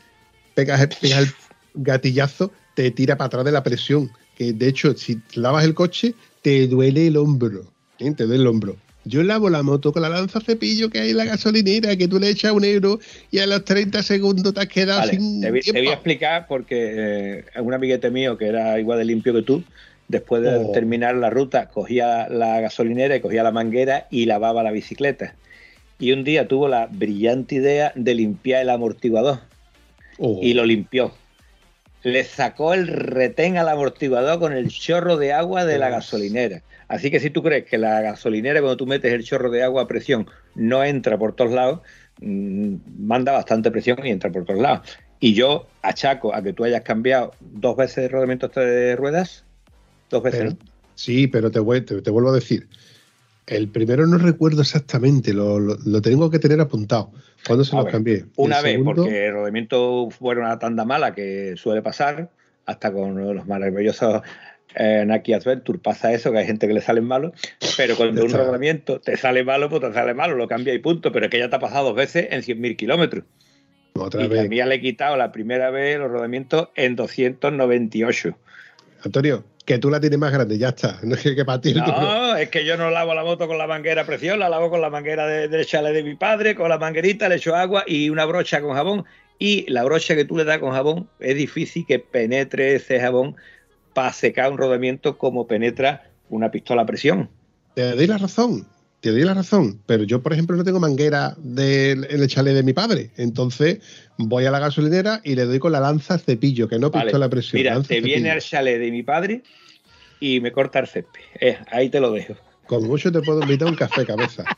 pegas, pegas el gatillazo, te tira para atrás de la presión. Que de hecho, si lavas el coche, te duele el hombro. ¿eh? Te duele el hombro. Yo lavo la moto con la lanza cepillo que hay en la gasolinera, que tú le echas un euro y a los 30 segundos te has quedado Vale, sin te, voy a explicar porque eh, un amiguete mío que era igual de limpio que tú, después de Oh. terminar la ruta, cogía la gasolinera y cogía la manguera y lavaba la bicicleta. Y un día tuvo la brillante idea de limpiar el amortiguador Oh. y lo limpió. Le sacó el retén al amortiguador con el chorro de agua de la gasolinera. Así que si tú crees que la gasolinera, cuando tú metes el chorro de agua a presión, no entra por todos lados, mm, manda bastante presión y entra por todos lados. Y yo achaco a que tú hayas cambiado dos veces de rodamiento de ruedas. Dos veces, Pero- ¿no? sí, pero te, voy- te- te vuelvo a decir. El primero no recuerdo exactamente, lo, lo- lo tengo que tener apuntado. ¿Cuándo se A lo ver, cambié? Una El vez, segundo- porque el rodamiento fue una tanda mala que suele pasar, hasta con los maravillosos eh, Nike Adventure pasa eso, que hay gente que le salen malos, pero cuando un rodamiento te sale malo, pues te sale malo, lo cambia y punto, pero es que ya te ha pasado dos veces en 100.000 kilómetros. Otra Y vez. a mí ya le he quitado la primera vez los rodamientos en 298. Antonio, que tú la tienes más grande, ya está. No es que, No, es que yo no lavo la moto con la manguera presión, la lavo con la manguera de- del chalet de mi padre, con la manguerita, le echo agua y una brocha con jabón. Y la brocha que tú le das con jabón es difícil que penetre ese jabón para secar un rodamiento como penetra una pistola a presión. Te doy la razón, te doy la razón. Pero yo, por ejemplo, no tengo manguera del el chalet de mi padre. Entonces voy a la gasolinera y le doy con la lanza cepillo, que no Vale, pistola a presión. Mira, te viene al chalet de mi padre y me corta el césped. Eh, ahí te lo dejo. Con mucho te puedo invitar un café cabeza.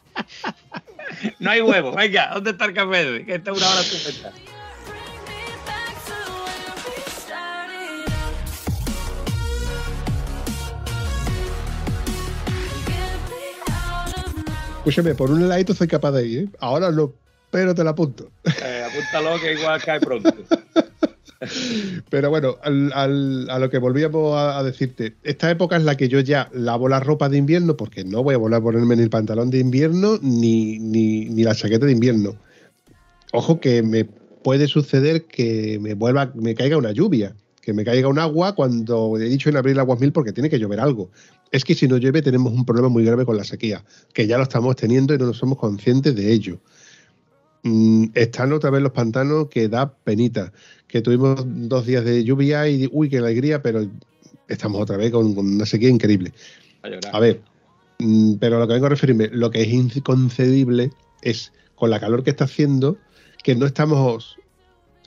No hay huevo, venga, ¿dónde está el café? Que está una hora estupenda. Escúchame, por un heladito soy capaz de ir, ¿eh? Ahora no, pero te la apunto. Eh, apúntalo que igual cae pronto. Pero bueno, al- al- a lo que volvíamos a, a decirte, esta época es la que yo ya lavo la ropa de invierno, porque no voy a volver a ponerme ni el pantalón de invierno ni, ni, ni la chaqueta de invierno. Ojo que me puede suceder que me vuelva, me caiga una lluvia, que me caiga un agua cuando he dicho en abril aguas mil porque tiene que llover algo. Es que si no llueve tenemos un problema muy grave con la sequía, que ya lo estamos teniendo y no somos conscientes de ello. Mm, están otra vez los pantanos que da penita. Que tuvimos dos días de lluvia y uy, qué alegría, pero estamos otra vez con, con una sequía increíble. A ver, mm, pero a lo que vengo a referirme, lo que es inconcebible es con la calor que está haciendo, que no estamos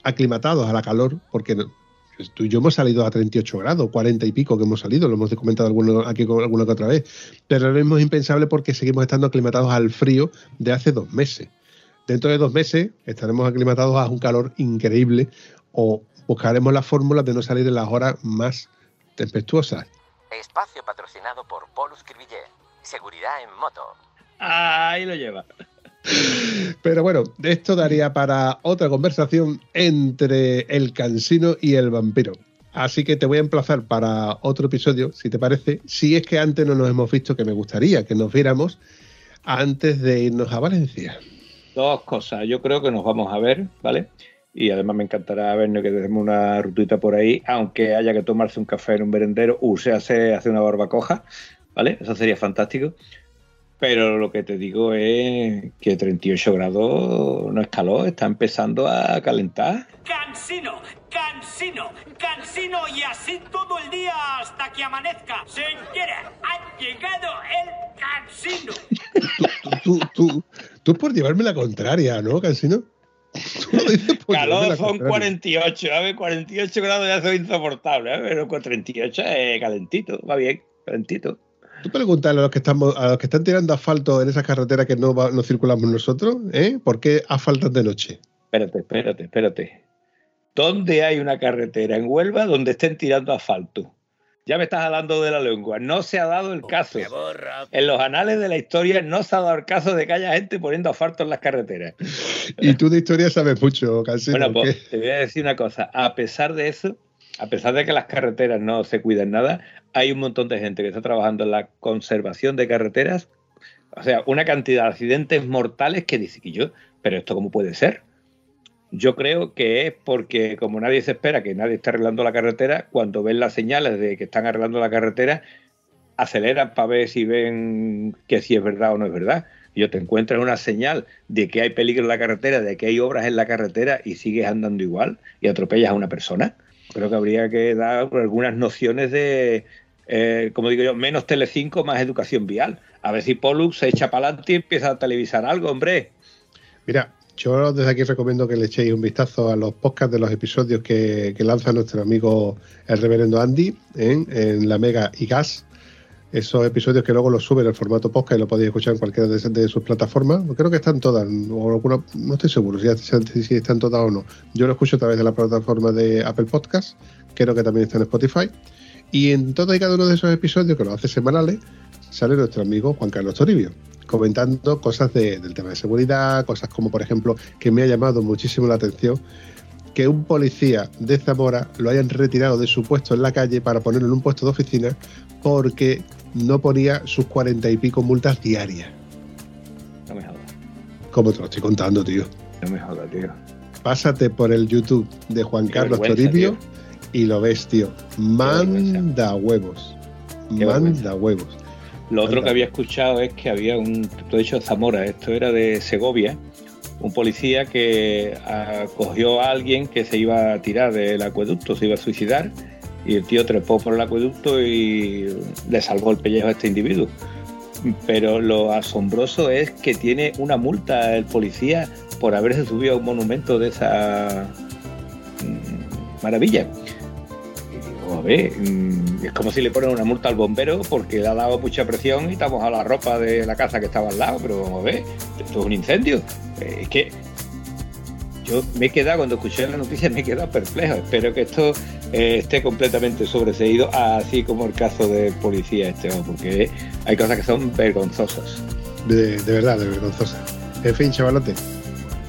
aclimatados a la calor, porque no- tú y yo hemos salido a 38 grados, 40 y pico que hemos salido, lo hemos comentado alguno, aquí con- alguna que otra vez, pero ahora mismo es impensable porque seguimos estando aclimatados al frío de hace dos meses. Dentro de dos meses estaremos aclimatados a un calor increíble o buscaremos la fórmula de no salir en las horas más tempestuosas. Espacio patrocinado por Polus Cribillé. Seguridad en moto. Ahí lo lleva. Pero bueno, esto daría para otra conversación entre el cansino y el vampiro. Así que te voy a emplazar para otro episodio, si te parece. Si es que antes no nos hemos visto, que me gustaría que nos viéramos antes de irnos a Valencia. Dos cosas. Yo creo que nos vamos a ver, ¿vale? Y además me encantará vernos que demos una rutita por ahí, aunque haya que tomarse un café en un merendero, o sea, se hace una barbacoja, ¿vale? Eso sería fantástico. Pero lo que te digo es que 38 grados no es calor, está empezando a calentar. Cansino, cansino, cansino y así todo el día hasta que amanezca. Señora, ha llegado el cansino. Tú, tú, tú por llevarme la contraria, ¿no, cansino? Calor son contraria. 48, a ver, 48 grados ya son insoportable, ¿eh? pero con 38 es calentito, va bien, calentito. Tú pregúntale a los que estamos, a los que están tirando asfalto en esas carreteras que no, va- no circulamos nosotros, ¿eh? ¿Por qué asfaltan de noche? Espérate, espérate, espérate. ¿Dónde hay una carretera en Huelva donde estén tirando asfalto? Ya me estás hablando de la lengua. No se ha dado el caso. En los anales de la historia no se ha dado el caso de que haya gente poniendo asfalto en las carreteras. Y tú de historia sabes mucho, Cansino. Bueno, pues te voy a decir una cosa. A pesar de eso, a pesar de que las carreteras no se cuidan nada, hay un montón de gente que está trabajando en la conservación de carreteras. O sea, una cantidad de accidentes mortales que dice que yo, pero esto cómo puede ser. Yo creo que es porque como nadie se espera que nadie esté arreglando la carretera, cuando ven las señales de que están arreglando la carretera, aceleran para ver si ven que si es verdad o no es verdad. Yo te encuentras una señal de que hay peligro en la carretera, de que hay obras en la carretera y sigues andando igual y atropellas a una persona. Creo que habría que dar algunas nociones de, eh, como digo yo, menos Telecinco, más educación vial. A ver si Pollux se echa para adelante y empieza a televisar algo, hombre. Mira, yo desde aquí recomiendo que le echéis un vistazo a los podcasts de los episodios que, que lanza nuestro amigo el reverendo Andy ¿eh? en la Mega y Gas. Esos episodios que luego los suben en formato podcast y lo podéis escuchar en cualquiera de, sus plataformas. Creo que están todas, o alguna, no estoy seguro si, están todas o no. Yo lo escucho a través de la plataforma de Apple Podcast, creo que también está en Spotify. Y en todo y cada uno de esos episodios, que los hace semanales, sale nuestro amigo Juan Carlos Toribio, comentando cosas de- del tema de seguridad, cosas como, por ejemplo, que me ha llamado muchísimo la atención, que un policía de Zamora lo hayan retirado de su puesto en la calle para ponerlo en un puesto de oficina porque no ponía sus cuarenta y pico multas diarias. No me jodas, Como te lo estoy contando, tío. no me jodas, tío. Pásate por el YouTube de Juan Qué Carlos Toribio y lo ves, tío. Manda huevos. Qué Manda huevos. Lo otro que había escuchado es que había un, tú has dicho Zamora, esto era de Segovia, un policía que ah, cogió a alguien que se iba a tirar del acueducto, se iba a suicidar, y el tío trepó por el acueducto y le salvó el pellejo a este individuo. Pero lo asombroso es que tiene una multa el policía por haberse subido a un monumento de esa mm, maravilla. A ver, mm, es como si le ponen una multa al bombero porque le ha dado mucha presión y estamos a la ropa de la casa que estaba al lado, pero vamos a ver, esto es un incendio. Eh, Es que yo me he quedado, cuando escuché la noticia, me he quedado perplejo. Espero que esto eh, esté completamente sobreseído, así como el caso del policía este, porque hay cosas que son vergonzosas. De, de verdad, de vergonzosa. En fin, chavalote,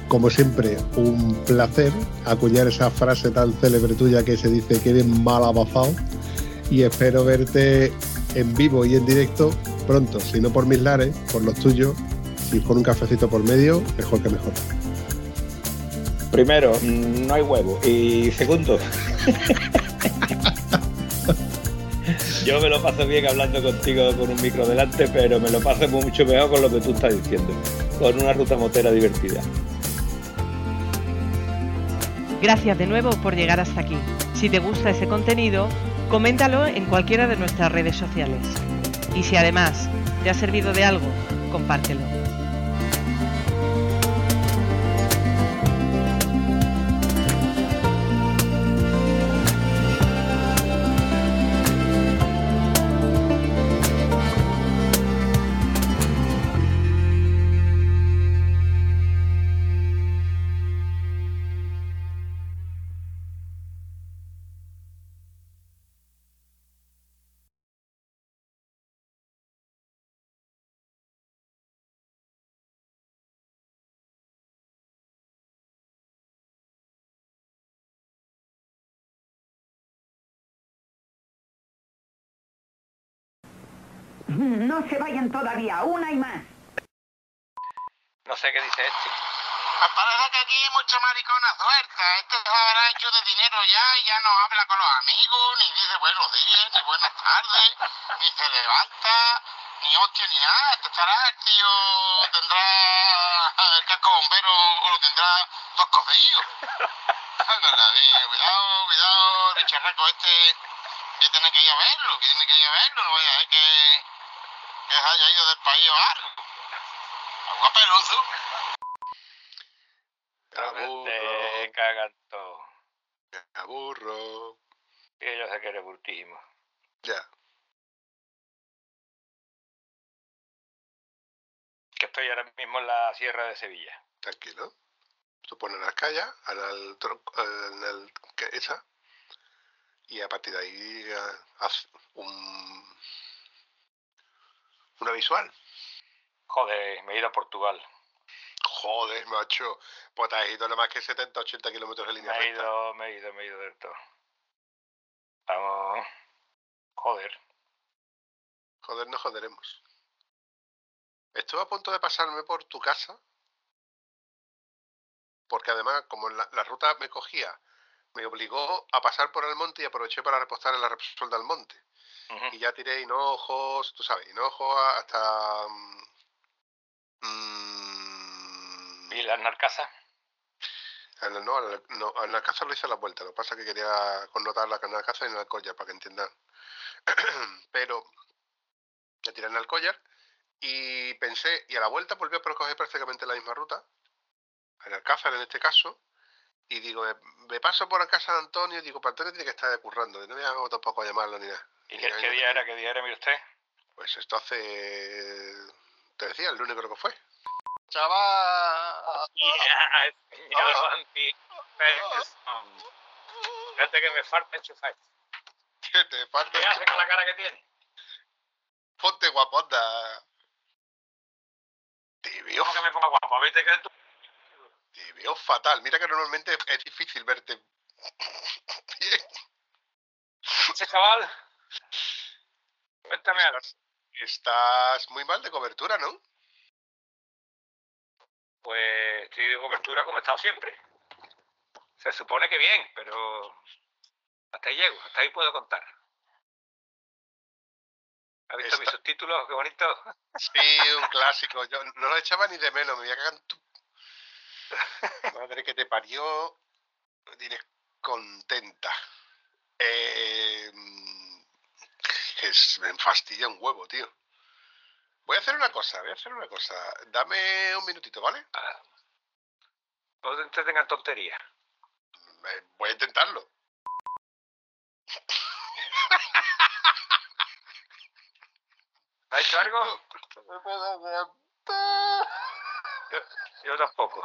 como siempre, un placer acuñar esa frase tan célebre tuya que se dice que eres mal abafado. Y espero verte en vivo y en directo pronto, si no por mis lares, por los tuyos, y con un cafecito por medio, mejor que mejor. Primero, no hay huevo. Y segundo, yo me lo paso bien hablando contigo con un micro delante, pero me lo paso mucho mejor con lo que tú estás diciendo, con una ruta motera divertida. Gracias de nuevo por llegar hasta aquí. Si te gusta ese contenido, coméntalo en cualquiera de nuestras redes sociales. Y si además te ha servido de algo, compártelo. No se vayan todavía, una y más. No sé qué dice este. Me parece que aquí hay mucha maricona suelta. Este se habrá hecho de dinero ya y ya no habla con los amigos, ni dice buenos días, ni buenas tardes, ni se levanta, ni hostia, ni nada. Este estará, el tío tendrá el casco bombero o lo tendrá dos cocidos. Cuidado, cuidado, el bicharraco este que tiene que ir a verlo, que tiene que ir a verlo, no vaya a ser que, que se haya ido del país o algo. Algo peluzo. Te cagan todo. Aburro. Que yo sé que eres bultísimo. Ya. Que estoy ahora mismo en la Sierra de Sevilla. Tranquilo. Tú pones tronco- en el que esa, y a partir de ahí eh, haz un una visual. Joder, me he ido a Portugal. Joder, macho. Pues te has ido nada más que 70, 80 kilómetros de Me línea he recta. ido, me he ido, me he ido del todo. Vamos. Joder. Joder, no joderemos. Estuve a punto de pasarme por tu casa. Porque además, como la, la ruta me cogía, me obligó a pasar por el monte y aproveché para repostar en la Repsol del monte. Y ya tiré hinojos, tú sabes, hinojos hasta. mm, ¿Y las narcasas? no, el- no, casa lo hice a la vuelta. Lo que pasa es que quería connotar la canal casa y en el collar para que entiendan. Pero me tiré en el collar y pensé, y a la vuelta volví a coger prácticamente la misma ruta, en Alcázar en este caso, y digo, me, me paso por la casa de Antonio y digo, para Antonio tiene que estar currando, no me hago tampoco a llamarlo ni nada. ¿Y qué, qué día era? ¿Qué día era, mire usted? Pues esto hace. Te decía, el lunes creo que fue. Chaval. Ya, señor. Fíjate que me falta enchufar. ¿Qué te falta? ¿Qué hace con la cara que tiene? Ponte guaponda. Te veo, ¿Cómo que me ponga guapo? ¿Viste que tú? te veo fatal. Mira que normalmente es difícil verte. Ese chaval. Cuéntame algo. Estás muy mal de cobertura, ¿no? Pues estoy de cobertura como he estado siempre. Se supone que bien, pero hasta ahí llego, hasta ahí puedo contar. ¿Has visto Está- mis subtítulos? Qué bonito. Sí, un clásico. Yo no lo echaba ni de menos. Me voy a cagar tu. Madre que te parió. Me tienes contenta. Eh, es, me fastidia un huevo, tío. Voy a hacer una cosa, voy a hacer una cosa. Dame un minutito, ¿vale? No te tengan tonterías. Eh, voy a intentarlo. ¿Has hecho algo? No me puedo aguantar. Yo, yo tampoco.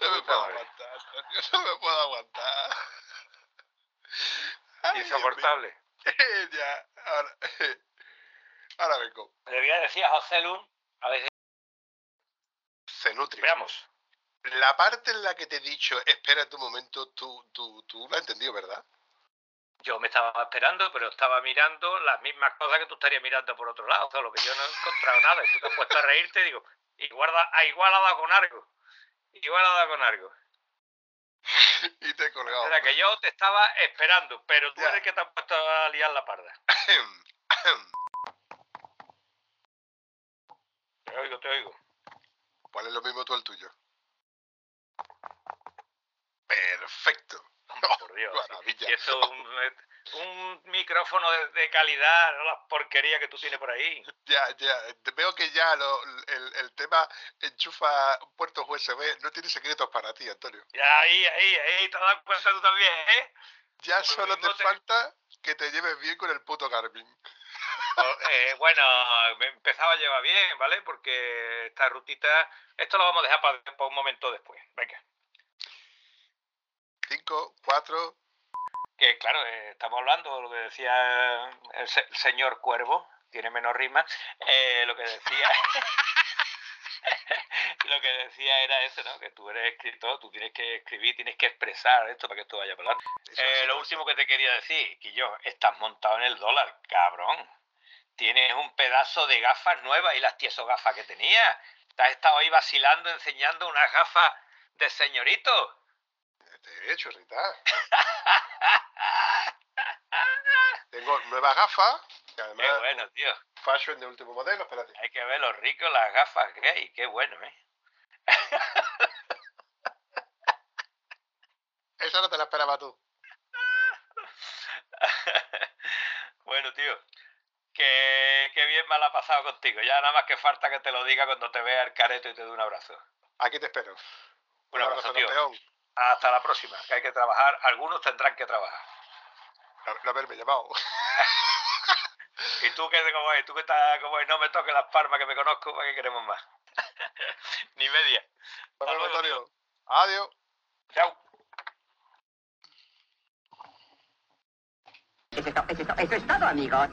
No me puedo aguantar, no me puedo aguantar. Ay. Insoportable. ya, ahora, ahora vengo. Le voy a decir a José Lu, a ver si Se nutre. veamos. La parte en la que te he dicho, espérate un momento, tú, tú, tú lo has entendido, ¿verdad? Yo me estaba esperando, pero estaba mirando las mismas cosas que tú estarías mirando por otro lado, solo que yo no he encontrado nada. Y tú te has puesto a reírte y digo, igual ha dado con algo. Igual ha dado con algo. Y te he colgado. Sea, que yo te estaba esperando, pero tú Ya. eres el que te has puesto a liar la parda. Te oigo, te oigo. ¿Cuál es lo mismo tú el tuyo? Perfecto. Por Dios. Maravilla. Y esto es un, micrófono de, de calidad, no la porquería que tú tienes por ahí. Ya, ya. Veo que ya lo- el, el tema enchufa puertos USB no tiene secretos para ti, Antonio. Y ahí, ahí, ahí, te dado cuenta tú también, ¿eh? Ya solo te falta que te lleves bien con el puto Garmin. O- eh, bueno, me empezaba a llevar bien, ¿vale? Porque esta rutita, esto lo vamos a dejar para, un momento después. Venga. Cinco, cuatro. Que claro, eh, estamos hablando de lo que decía el, se- el señor Cuervo, tiene menos rima. eh, lo que decía. lo que decía era eso, ¿no? Que tú eres escritor, tú tienes que escribir, tienes que expresar esto para que esto vaya para adelante. Eso Eh, lo último que te quería decir, que yo, estás montado en el dólar, cabrón. Tienes un pedazo de gafas nuevas y las tieso gafas que tenía. Te has estado ahí vacilando, enseñando unas gafas de señorito. Te he hecho, Rita. Tengo nuevas gafas, que además Qué bueno, tío. fashion de último modelo, espérate. Hay que ver lo rico las gafas gay. Qué bueno, ¿eh? Esa no te la esperaba tú. bueno, tío. Que, que bien me la ha pasado contigo. Ya nada más que falta que te lo diga cuando te vea el careto y te dé un abrazo. Aquí te espero. Un abrazo, tío. Hasta la próxima, que hay que trabajar. Algunos tendrán que trabajar. No, haberme llamado. Y tú que como es, tú que estás como es, no me toques las palmas que me conozco, ¿para qué queremos más? Ni media. Luego, Antonio. Adiós. Chao. Es, eso es todo, amigos.